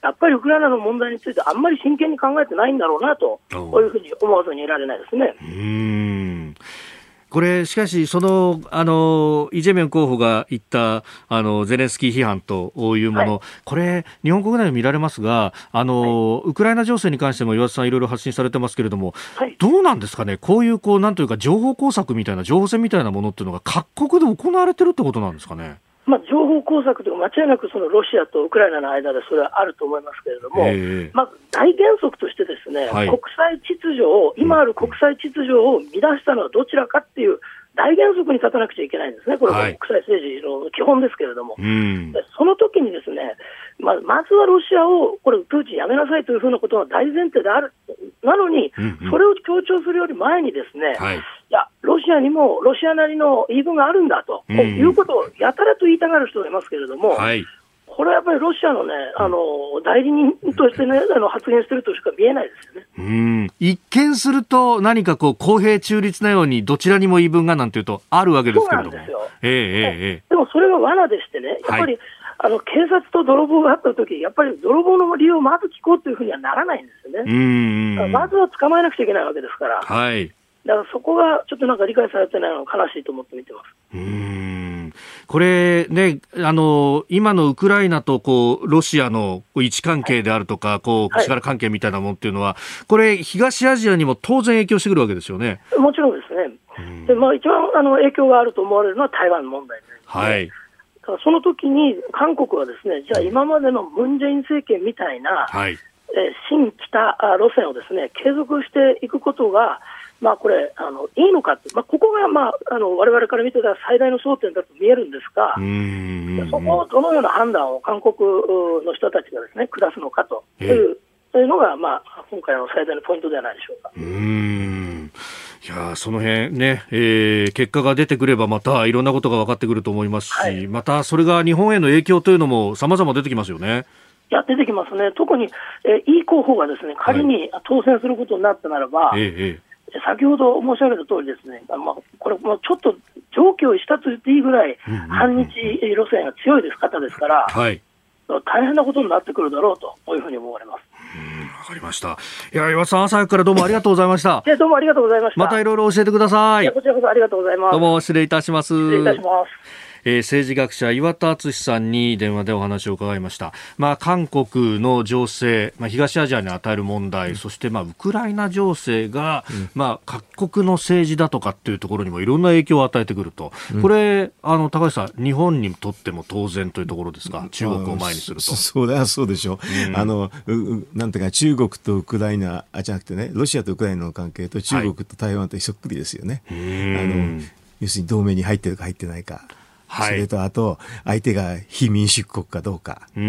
やっぱりウクライナの問題についてあんまり真剣に考えてないんだろうなと、こういうふうに思わずにいられないですね。うん。これ、しかし、その、あの、イ・ジェミョン候補が言った、あの、ゼレンスキー批判というもの、はい、これ、日本国内で見られますが、あの、はい、ウクライナ情勢に関しても岩田さんいろいろ発信されてますけれども、はい、どうなんですかね、こういう、こう、なんというか、情報工作みたいな、情報戦みたいなものっていうのが各国で行われてるってことなんですかね？まあ、情報工作というか、間違いなくそのロシアとウクライナの間でそれはあると思いますけれども、まず大原則としてですね、はい、国際秩序を、今ある国際秩序を乱したのはどちらかっていう大原則に立たなくちゃいけないんですね、これは国際政治の基本ですけれども、はい、その時にですね、ままずはロシアを、これ、プーチンやめなさいというふうなことが大前提である、なのに、それを強調するより前にですね、はい、いや、ロシアにもロシアなりの言い分があるんだと、うん、いうことをやたらと言いたがる人がいますけれども、はい、これはやっぱりロシアのね、あの代理人としてね、あの発言してるとしか見えないですよね。うん一見すると、何かこう公平中立なように、どちらにも言い分がなんていうと、あるわけですけれども。そうなんですよ。えー、えー、でもそれが罠でしてね、やっぱり、はいあの警察と泥棒があったとき、やっぱり泥棒の理由をまず聞こうというふうにはならないんですよね。まずは捕まえなくちゃいけないわけですから。はい。だからそこがちょっとなんか理解されてないのが悲しいと思って見てます。うんこれね、あの、今のウクライナとこう、ロシアの位置関係であるとか、こう、力関係みたいなものっていうのは、これ、東アジアにも当然影響してくるわけですよね。もちろんですね。で、まあ一番あの影響があると思われるのは台湾問題です、ね。はい。その時に韓国はですね、じゃあ今までのムン・ジェイン政権みたいな、はい、え新北路線をですね、継続していくことが、まあ、これあの、いいのかって、まあ、ここが、まあ、あの我々から見てた最大の争点だと見えるんですが、そこをどのような判断を韓国の人たちがです、ね、下すのかというのが、まあ、今回の最大のポイントではないでしょうか。うんいやその辺ね、えー、結果が出てくればまたいろんなことが分かってくると思いますし、はい、またそれが日本への影響というのも様々出てきますよね。いや、出てきますね。特に、えー、いい候補がですね、仮に当選することになったならば、はい、ええ先ほど申し上げた通りですね、まあ、これ、もちょっと上気をしたと言っていいぐらい、反日路線が強いです方ですから、はい、大変なことになってくるだろうと、こういうふうに思われます。わかりました。いや、岩田さん、朝早くからどうもありがとうございました。いや、どうもありがとうございました。またいろいろ教えてください。いこちらこそありがとうございます。どうも失礼いたします。失礼いたします。えー、政治学者岩田敦さんに電話でお話を伺いました。まあ、韓国の情勢、まあ、東アジアに与える問題、うん、そしてまあウクライナ情勢が、うん、まあ、各国の政治だとかっていうところにもいろんな影響を与えてくると、うん、これあの高橋さん、日本にとっても当然というところですか、中国を前にすると。そりゃそうでしょう、あのなんていうか、中国とウクライナあじゃなくてね、ロシアとウクライナの関係と中国と台湾とそっくりですよね。はい、あの要するに同盟に入ってるか入ってないか。はい、それとあと、相手が非民主国かどうか、そ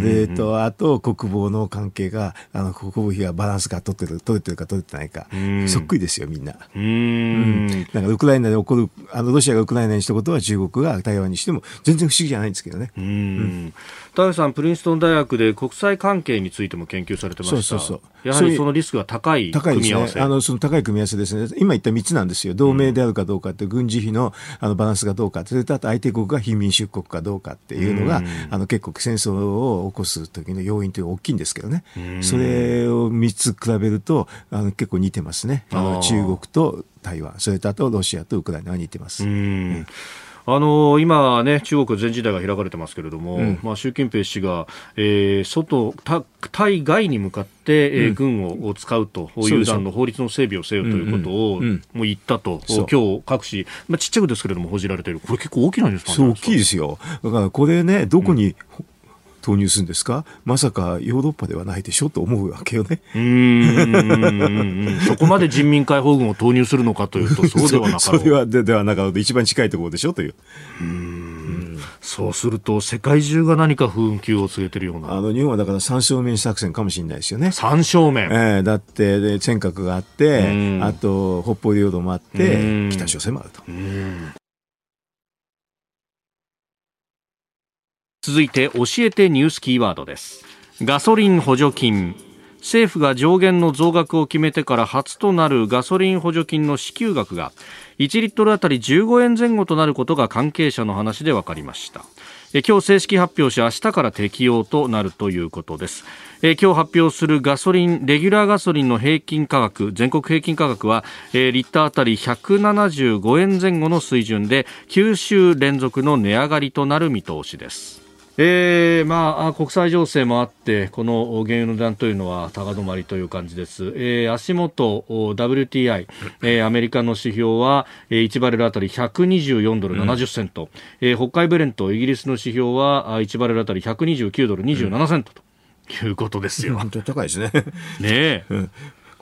れとあと、国防の関係が、あの国防費がバランスが取ってる取れてるか取れてないか、そっくりですよ、みんな。うん、なんかウクライナで起こる、あのロシアがウクライナにしたことは中国が台湾にしても、全然不思議じゃないんですけどね。うん田上さん、プリンストン大学で国際関係についても研究されてました。そうそうそう。やはりそのリスクが高い組み合わせ、ね、あのその高い組み合わせですね、今言った3つなんですよ、同盟であるかどうかって、軍事費のあのバランスがどうか、それとあと相手国が非民主国かどうかっていうのが、あの結構、戦争を起こす時の要因というのは大きいんですけどね、それを3つ比べると、あの結構似てますね、あの中国と台湾、それとあとロシアとウクライナは似てます。うんあの今ね、中国全時代が開かれてますけれども、うん、まあ、習近平氏が、えー、外、対外に向かって、えー、軍を使うという段の法律の整備をせよということを、もう言ったと、今日各紙、まあ、ちっちゃくですけれども報じられている。これ結構大きなニュースなんですか？大きいですよ。だからこれね、どこに、投入するんですか？まさかヨーロッパではないでしょと思うわけよね。うんそこまで人民解放軍を投入するのかというと、そうではなかそれはでではなか一番近いところでしょという。うんそうすると、世界中が何か不運休を告げてるような。あの日本はだから三正面作戦かもしれないですよね。三正面、えー、だってで尖閣があって、あと北方領土もあって、北朝鮮もあると。続いて教えてニュースキーワードです。ガソリン補助金。政府が上限の増額を決めてから初となるガソリン補助金の支給額が1リットルあたり15円前後となることが関係者の話で分かりました。今日正式発表し明日から適用となるということです。今日発表するガソリンレギュラーガソリンの平均価格全国平均価格はリッターあたり175円前後の水準で9週連続の値上がりとなる見通しです。えーまあ、国際情勢もあってこの原油の値段というのは高止まりという感じです、えー、足元 WTI、えー、アメリカの指標は、えー、1バレルあたり124ドル70セント、うん、えー、北海ブレントイギリスの指標は1バレルあたり129ドル27セントと、いうことですよ。本当に高いですね。ねえ。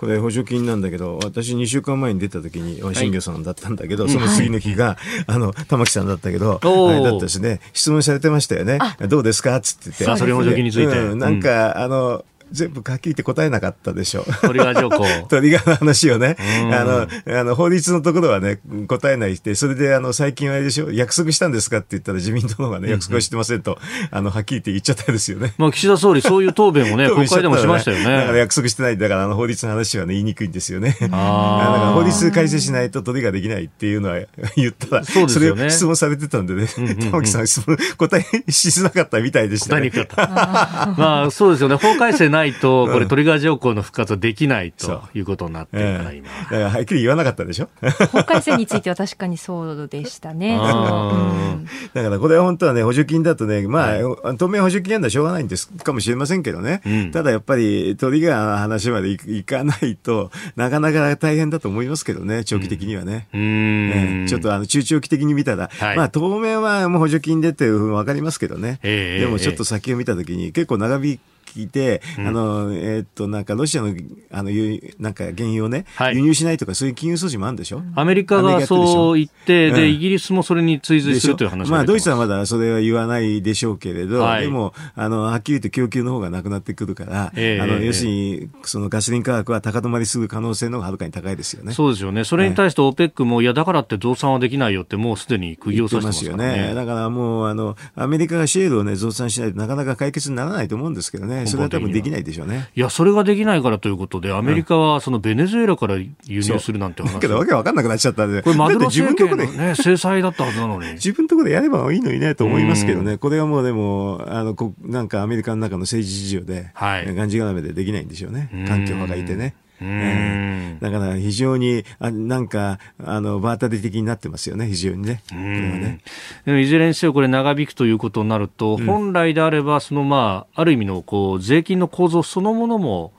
これ補助金なんだけど、私2週間前に出た時に、新業さんだったんだけど、はい、その次の日が、あの、玉木さんだったけど、あれだったですね、質問されてましたよね。どうですか？っつってて。ガソリン補助金について。うん、なんか、あの、全部書きって答えなかったでしょ。トリガー条項。トリガーの話をね、あの、あの、法律のところはね、答えないして、それであの、最近あれでしょ、約束したんですかって言ったら自民党の方がね、約束はしてませんと、あの、はっきり言って言っちゃったですよね。まあ、岸田総理、そういう答弁をね、国会でもしましたよね。だから約束してない。だから、あの、法律の話はね、言いにくいんですよね。あ だから法律改正しないとトリガーできないっていうのは 言ったら、そそれを質問されてたんでね、玉木さん質問、答えしづらかったみたいでした、ね。答えにくかった。まあ、そうですよね。法改正ないと、これ、トリガー条項の復活はできないということになってるから、今。だからはっきり言わなかったでしょ？法改正については確かにそうでしたね。だからこれは本当はね、補助金だとね、まあ、当面補助金やるのはしょうがないんですかもしれませんけどね。うん、ただやっぱりトリガーの話までいかないとなかなか大変だと思いますけどね、長期的にはね。うん、ねちょっとあの中長期的に見たら、はい、まあ当面はもう補助金でっていうふうに分かりますけどね。えー、でもちょっと先を見たときに結構長引聞いて、うん、あの、えー、っと、なんかロシアの、あの、なんか原油をね、はい、輸入しないとか、そういう金融措置もあるんでしょ？アメリカがそう言って、で、イギリスもそれに追随するという話まあ、ドイツはまだそれは言わないでしょうけれど、はい、でも、あの、はっきり言って供給の方がなくなってくるから、えー、あの、要するに、そのガソリン価格は高止まりする可能性の方がはるかに高いですよね。そうですよね。それに対して OPEC も、いや、だからって増産はできないよって、もうすでに釘を刺してますよね。だからもう、あの、アメリカがシェールをね、増産しないとなかなか解決にならないと思うんですけどね。それは多分できないでしょうね。いや、それができないからということで、アメリカはそのベネズエラから輸入するなんて話。だけど、わけわかんなくなっちゃったんで。これ、マドロ政権のね、制裁だったはずなのに。自分のところでやればいいのにね、と思いますけどね。これはもうでも、あの、こなんかアメリカの中の政治事情で、はい、がんじがらめでできないんでしょうね。環境破壊ってね。えー、だから非常にあなんかあの場当たり的になってますよね、非常にね。ね。でもいずれにせよ、これ長引くということになると、うん、本来であれば、そのまあ、ある意味のこう税金の構造そのものも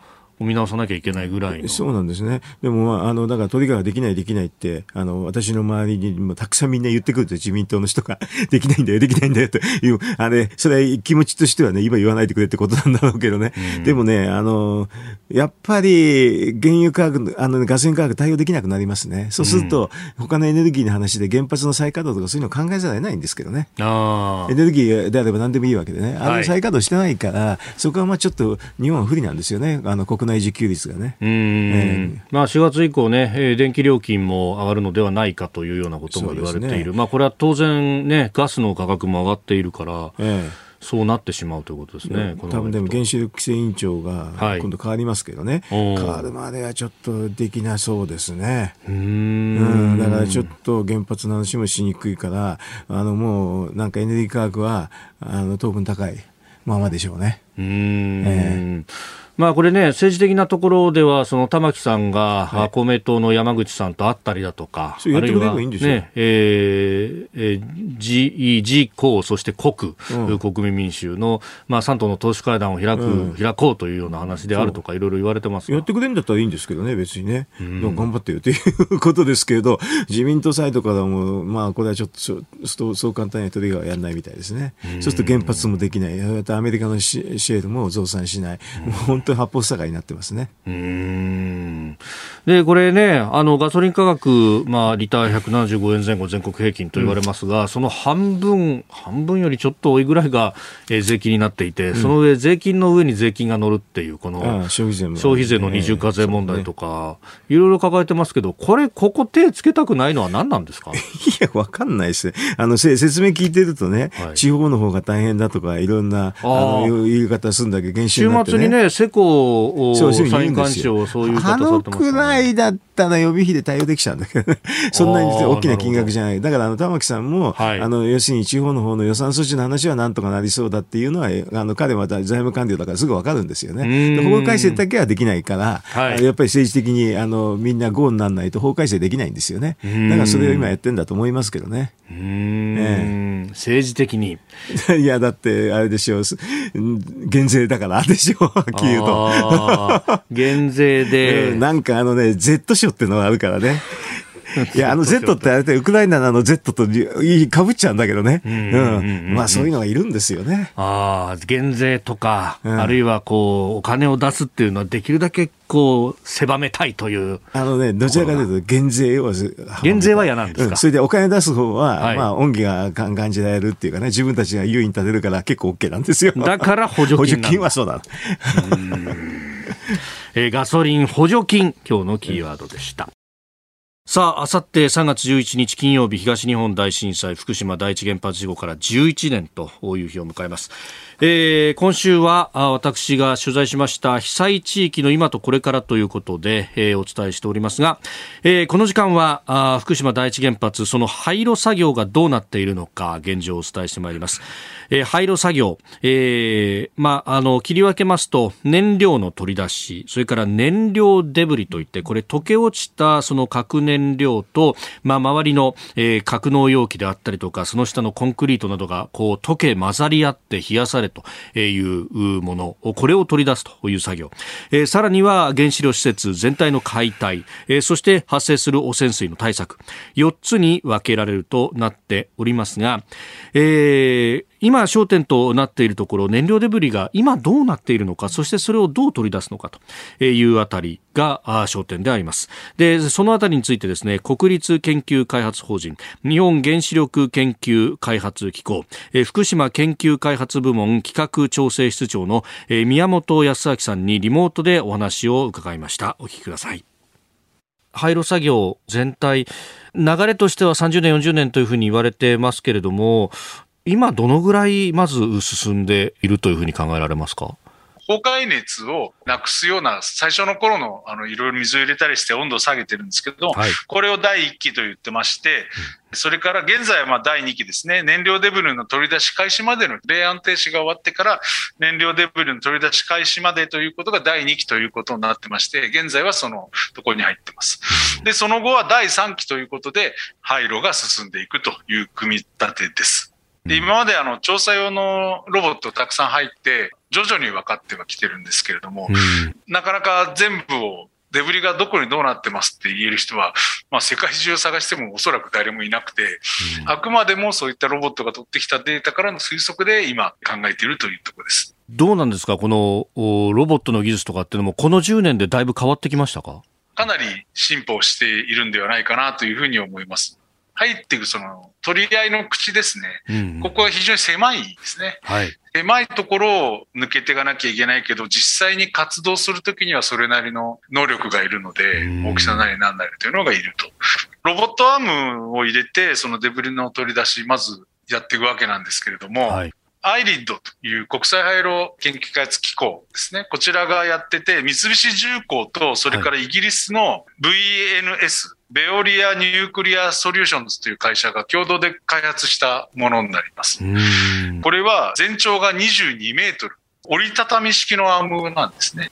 見直さなきゃいけないぐらいそうなんですね。でも、まあ、あの、だから、トリガーができない、できないって、あの、私の周りにもたくさんみんな言ってくると、自民党の人が、できないんだよ、できないんだよ、という、あれ、それは気持ちとしてはね、今言わないでくれってことなんだろうけどね。うん、でもね、あの、やっぱり、原油価格、あの、ガソリン価格対応できなくなりますね。そうすると、うん、他のエネルギーの話で原発の再稼働とかそういうのを考えざるを得ないんですけどね。エネルギーであれば何でもいいわけでね。あの、再稼働してないから、はい、そこはまあちょっと、日本は不利なんですよね。あの、国内自給率がね。うん、えー、まあ、4月以降ね、えー、電気料金も上がるのではないかというようなことも言われている、ね、まあ、これは当然、ね、ガスの価格も上がっているから、えーそうなってしまうということですね。多分でも原子力規制委員長が今度変わりますけどね、はい、変わるまではちょっとできなそうですね。うん。だからちょっと原発の話もしにくいから、あのもうなんかエネルギー価格はあの当分高いままでしょうね。うん、えーまあこれね、政治的なところでは、その玉木さんが、はい、公明党の山口さんと会ったりだとか、あるいは、ね、えー、えー、G、G 公、そして国、うん、国民民衆の、まあ、3党の党首会談を開く、うん、開こうというような話であるとか、いろいろ言われてますやってくれるんだったらいいんですけどね、別にね。うん、頑張ってよということですけど、自民党サイドからも、まあ、これはちょっとそうそう簡単にトリガーはやらないみたいですね。そうすると原発もできない、アメリカのシェールも増産しない。本当当に八方塞がりになってますね。うん。で、これね、あの、ガソリン価格、まあ、リター175円前後全国平均と言われますが、うん、その半分、半分よりちょっと多いぐらいが、えー、税金になっていて、うん、その上、税金の上に税金が乗るっていう、この、消費税消費税の二重課税問題とか、いろいろ抱えてますけど、これ、ここ手つけたくないのは何なんですか？いや、わかんないですね。あの、説明聞いてるとね、はい、地方の方が大変だとか、いろんな、あの、言い方するんだけど、ね、週末にね、世構、参院幹事長そういう方あのくらいだったら予備費で対応できちゃうんだけど、ね、そんなに大きな金額じゃない。だからあの玉木さんも、はい、あの要するに地方の方の予算措置の話はなんとかなりそうだっていうのは、あの彼は財務官僚だからすぐわかるんですよね。法改正だけはできないから、はい、やっぱり政治的にあのみんなゴーにならないと法改正できないんですよね。だからそれを今やってんだと思いますけどね。ええ、政治的に。いや、だって、あれでしょう、減税だからでしょう、はっきり言うと。減税で、うん、なんかあのね、Z 賞っていうのがあるからね。いや、あの Z ってあれでウクライナのあの Z とかぶっちゃうんだけどね。うん。まあそういうのがいるんですよね。ああ、減税とか、うん、あるいはこう、お金を出すっていうのはできるだけこう、狭めたいという。あのね、どちらかというと減税を。減税は嫌なんですか、うん、それでお金出す方は、はい、まあ恩義が感じられるっていうかね、自分たちが優位に立てるから結構 OK なんですよ。だから補助金。補助金はそうだ。えー、ガソリン補助金、今日のキーワードでした。さあ、あさって3月11日金曜日、東日本大震災福島第一原発事故から11年という日を迎えます。えー、今週は私が取材しました被災地域の今とこれからということで、えー、お伝えしておりますが、えー、この時間はあ福島第一原発その廃炉作業がどうなっているのか現状をお伝えしてまいります、えー、廃炉作業、えーまあ、あの切り分けますと燃料の取り出しそれから燃料デブリといってこれ溶け落ちたその核燃燃料と、まあ、周りの、えー、格納容器であったりとかその下のコンクリートなどがこう溶け混ざり合って冷やされというもの、これを取り出すという作業。えー、さらには原子炉施設全体の解体、えー、そして発生する汚染水の対策。4つに分けられるとなっておりますが、えー、今焦点となっているところ燃料デブリが今どうなっているのかそしてそれをどう取り出すのかというあたりが焦点であります。でそのあたりについてですね国立研究開発法人日本原子力研究開発機構福島研究開発部門企画調整室長の宮本康明さんにリモートでお話を伺いました。お聞きください。廃炉作業全体流れとしては30年、40年というふうに言われてますけれども、今どのぐらいまず進んでいるというふうに考えられますか？崩壊熱をなくすような最初の頃のあのいろいろ水を入れたりして温度を下げてるんですけど、はい、これを第1期と言ってまして、それから現在はまあ第2期ですね、燃料デブリの取り出し開始までの冷安停止が終わってから燃料デブリの取り出し開始までということが第2期ということになってまして、現在はそのところに入ってます。で、その後は第3期ということで廃炉が進んでいくという組み立てです。で今まであの調査用のロボットたくさん入って、徐々に分かってはきてるんですけれども、うん、なかなか全部をデブリがどこにどうなってますって言える人は、まあ、世界中探してもおそらく誰もいなくて、うん、あくまでもそういったロボットが取ってきたデータからの推測で今考えているというところです。どうなんですか？このロボットの技術とかっていうのもこの10年でだいぶ変わってきましたか？かなり進歩しているんではないかなというふうに思います。入っていくその取り合いの口ですね、うんうん、ここは非常に狭いですね、はい、狭いところを抜けていかなきゃいけないけど、実際に活動するときにはそれなりの能力がいるので、大きさなりなんなりというのがいると。ロボットアームを入れて、そのデブリの取り出し、まずやっていくわけなんですけれども、はい。 IRID という国際廃炉研究開発機構ですね。こちらがやってて、三菱重工と、それからイギリスの VNS、 Veolia Nuclear Solutions という会社が共同で開発したものになります。これは全長が22メートル、折りたたみ式のアームなんですね。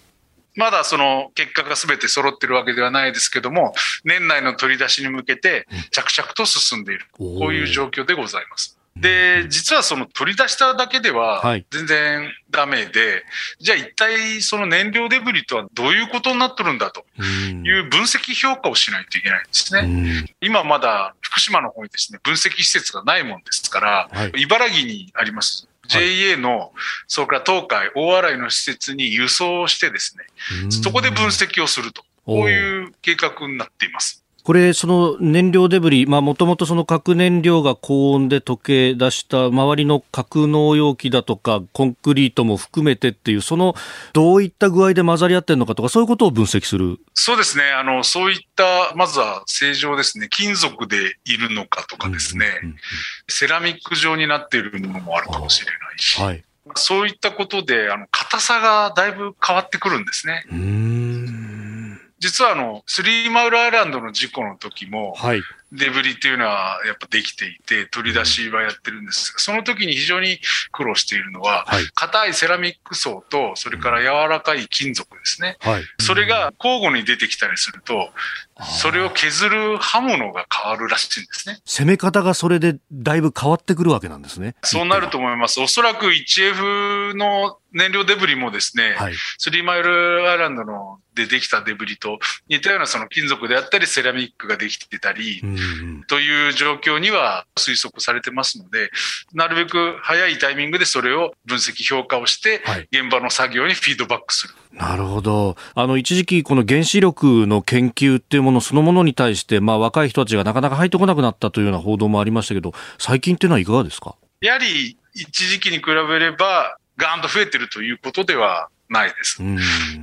まだその結果が全て揃ってるわけではないですけども、年内の取り出しに向けて着々と進んでいる。こういう状況でございます。で、実はその取り出しただけでは全然ダメで、はい、じゃあ一体その燃料デブリとはどういうことになってるんだという分析評価をしないといけないんですね。今まだ福島の方にですね、分析施設がないもんですから、はい、茨城にあります。JA の、それから東海、大洗の施設に輸送してですね、そこで分析をすると、こういう計画になっています。これ、その燃料デブリ、もともとその核燃料が高温で溶け出した周りの格納容器だとか、コンクリートも含めてっていう、そのどういった具合で混ざり合ってるのかとか、そういうことを分析する。そうですね、あのそういった、まずは正常ですね、金属でいるのかとかですね、セラミック状になっているものもあるかもしれないし。はい。そういったことで、あの、硬硬さがだいぶ変わってくるんですね。実はあの、スリーマウルアイランドの事故の時も、はい、デブリっていうのはやっぱできていて、取り出しはやってるんですが、その時に非常に苦労しているのは、硬、はい、いセラミック層と、それから柔らかい金属ですね。はい、それが交互に出てきたりすると、それを削る刃物が変わるらしいんですね。攻め方がそれでだいぶ変わってくるわけなんですね。そうなると思います。おそらく 1F の燃料デブリもですね、はい、スリーマイルアイランドのでできたデブリと似たようなその金属であったりセラミックができてたり、という状況には推測されてますので、なるべく早いタイミングでそれを分析評価をして、現場の作業にフィードバックする。なるほど。あの、一時期この原子力の研究っていうものそのものに対して、まあ若い人たちがなかなか入ってこなくなったというような報道もありましたけど、最近っていうのはいかがですか？やはり一時期に比べれば、ガーンと増えてるということではないです。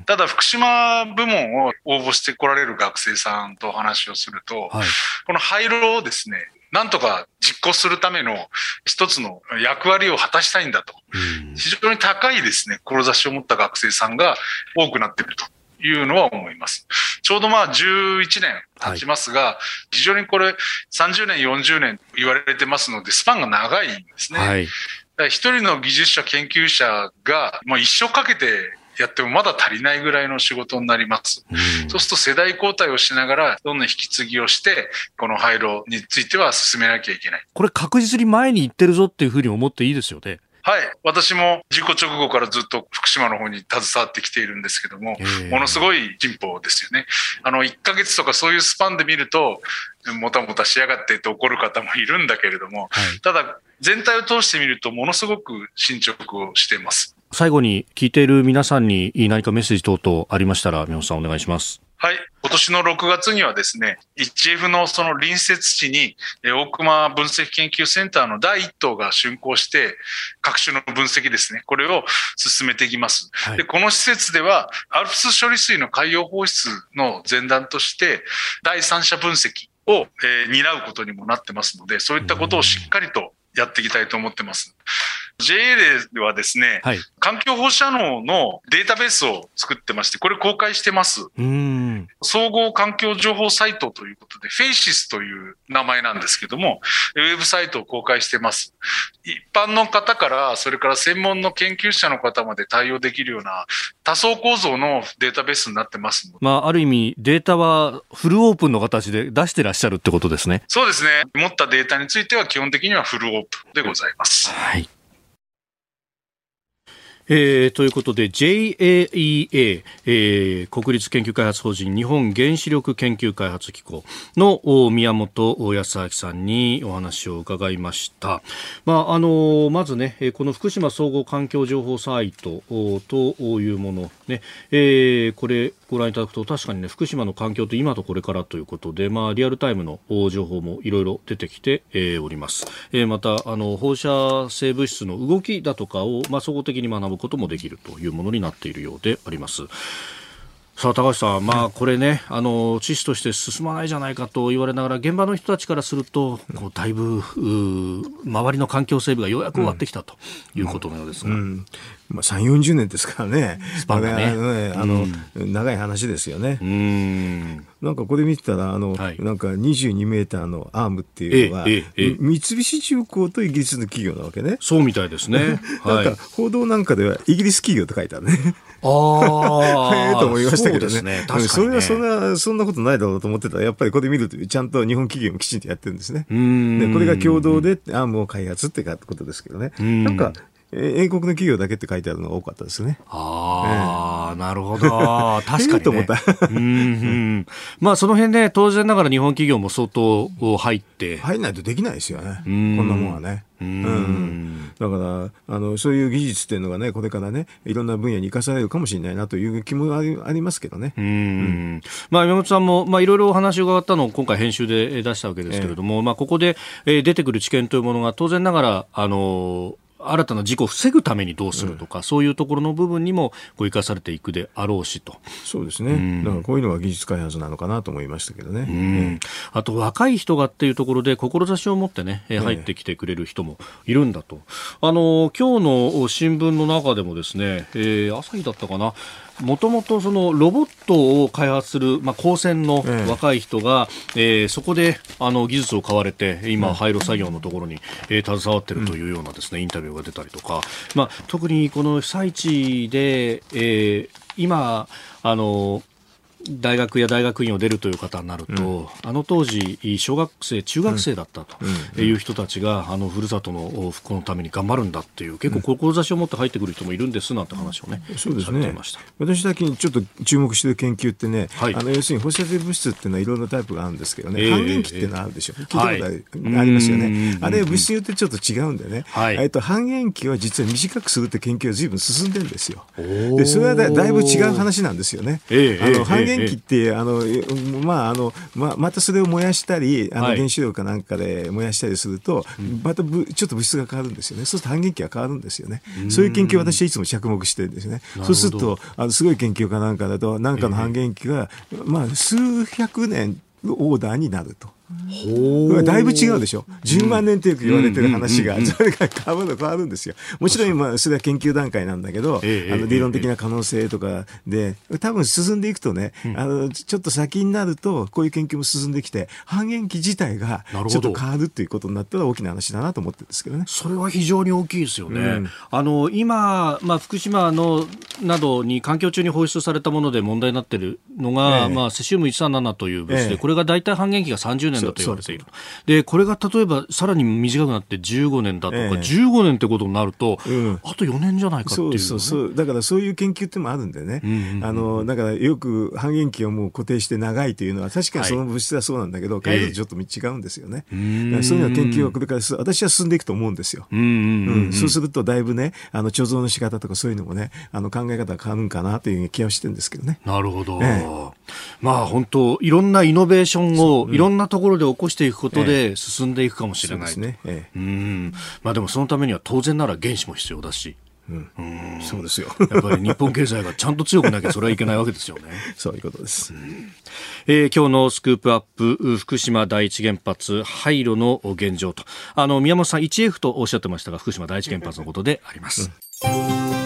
ただ、福島部門を応募してこられる学生さんとお話をすると、はい、この廃炉をですね、なんとか実行するための一つの役割を果たしたいんだと。非常に高いですね、志を持った学生さんが多くなっていると。いうのは思います。ちょうどまあ11年経ちますが、はい、非常にこれ30年、40年言われてますので、スパンが長いんですね。はい一人の技術者、研究者が、まあ、一生かけてやってもまだ足りないぐらいの仕事になります。うん、そうすると世代交代をしながら、どんどん引き継ぎをして、この廃炉については進めなきゃいけない。これ確実に前に行ってるぞっていうふうに思っていいですよね。はい。私も事故直後からずっと福島の方に携わってきているんですけども、ものすごい進歩ですよね。あの、1ヶ月とかそういうスパンで見ると、もたもたしやがってって怒る方もいるんだけれども、はい、ただ、全体を通してみると、ものすごく進捗をしています。最後に聞いている皆さんに何かメッセージ等々ありましたら、宮本さんお願いします。はい。今年の6月にはですね、1F のその隣接地に、大熊分析研究センターの第1棟が竣工して、各種の分析ですね、これを進めていきます。はい、で、この施設では、アルプス処理水の海洋放出の前段として、第三者分析を、えー、担うことにもなってますので、そういったことをしっかりとやっていきたいと思ってます。JA ではですね、はい、環境放射能のデータベースを作ってまして、これ公開してます。総合環境情報サイトということで、フェイシスという名前なんですけども、ウェブサイトを公開してます。一般の方から、それから専門の研究者の方まで対応できるような多層構造のデータベースになってますまあ、ある意味、データはフルオープンの形で出してらっしゃるってことですね。そうですね。持ったデータについては基本的にはフルオープンでございます。はい。えー、ということで JAEA、えー、国立研究開発法人日本原子力研究開発機構の宮本康明さんにお話を伺いました。まあ、あのまずね、この福島総合環境情報サイトというもの、ねえー、これご覧いただくと確かにね福島の環境と今とこれからということで、まあ、リアルタイムの情報もいろいろ出てきて、えー、おります、えー、またあの放射性物質の動きだとかを、まあ、総合的に学ぶこともできるというものになっているようであります。さあ高橋さん、まあ、これね、あの知識として進まないじゃないかと言われながら、現場の人たちからすると、こうだいぶ周りの環境整備がようやく終わってきたということのようですが、うん。うん。まあ、3、40年ですからね、スパンがね、あの、うん、長い話ですよね。うんなんかこれ見てたら、あの、はい、なんか22メーターのアームっていうのは、えええ、三菱重工とイギリスの企業なわけね。そうみたいですね。なんか報道なんかではイギリス企業って書いてあるね。ああ。ええと思いましたけどね。ねねそれはそんな、そんなことないだろうと思ってたら、やっぱりこれ見ると、ちゃんと日本企業もきちんとやってるんですね。で、これが共同でアームを開発ってことですけどね。なんか、英国の企業だけって書いてあるのが多かったですね。ああ、えー、なるほど。確かに、ね。と思った。うんうん。まあその辺ね、当然ながら日本企業も相当入って。入んないとできないですよね。こんなもんはね。うん、だからあのそういう技術っていうのがねこれからねいろんな分野に生かされるかもしれないなという気もありありますけどね、うん、まあ、山本さんも、まあ、いろいろお話を伺ったのを今回編集で出したわけですけれども、えー、まあ、ここで出てくる知見というものが当然ながらあの新たな事故を防ぐためにどうするとか、うん、そういうところの部分にもこう生かされていくであろうしと。そうですね、うん、だからこういうのが技術開発なのかなと思いましたけどね。うん、あと若い人がっていうところで志を持ってね、入ってきてくれる人もいるんだと。あの今日の新聞の中でもですね、えー、朝日だったかな。もともとそのロボットを開発する、まあ、高専の若い人が、ええー、そこであの技術を買われて今、廃炉作業のところに、えー、携わっているというようなですね、インタビューが出たりとか、まあ、特にこの被災地で、えー、今あの大学や大学院を出るという方になると、うん、あの当時、小学生、中学生だったという人たちが、あのふるさとの復興のために頑張るんだっていう、結構、志を持って入ってくる人もいるんですなんて話をね、そうですね。私だけにちょっと注目している研究ってね、はい、あの要するに放射性物質っていうのはいろんなタイプがあるんですけどね、えー、半減期っていうのはあるでしょ、えー、聞いたことありますよね、あれ、物質によってちょっと違うんでね、はい、えっと半減期は実は短くするって研究はずいぶん進んでるんですよ。でそれはだい。ぶ違う話なんですよね。えー、あの半減期ってあのまああのままたそれを燃やしたりあの原子炉かなんかで燃やしたりすると、はい、またぶちょっと物質が変わるんですよね。そうすると半減期が変わるんですよね。そういう研究を私はいつも着目してるんですね。そうするとあのすごい研究かなんかだと何かの半減期が、えー、まあ数百年オーダーになると。だいぶ違うでしょ、10万年とよく言われてる話が、それが変わる変わるんですよ、もちろん今、それは研究段階なんだけど、あの理論的な可能性とかで、多分進んでいくとね、あのちょっと先になると、こういう研究も進んできて、半減期自体がちょっと変わるっていうことになったら大きな話だなと思ってるんですけどね。それは非常に大きいですよね。うん、あの今、まあ、福島のなどに環境中に放出されたもので問題になっているのが、ええ、まあ、セシウム137という物質で、え、これが大体半減期が30年だと言われている。で、これが例えばさらに短くなって15年だとか、ええ、15年ってことになると、うん、あと4年じゃないかっていう、ね、そうそうだからそういう研究ってもあるんでね、うんうんうん、あのだからよく半減期をもう固定して長いというのは確かにその物質はそうなんだけど、はい、変えるとちょっと違うんですよね、えー、そういうのは研究はこれから私は進んでいくと思うんですよ、うん、そうするとだいぶねあの貯蔵の仕方とかそういうのもねあの考え方が変わるんかなという気はしてるんですけどね。なるほど、えー、まあ本当いろんなイノベーションをいろんなところで起こしていくことで進んでいくかもしれない。ね、ええ、うんまあでもそのためには当然なら原子も必要だし。うん、うんそうですよ。やっぱり日本経済がちゃんと強くなきゃそれはいけないわけですよね。そういうことです。うん、えー、今日のスクープアップ、福島第一原発廃炉の現状と。あの、宮本さん 1F とおっしゃってましたが、福島第一原発のことであります。うん、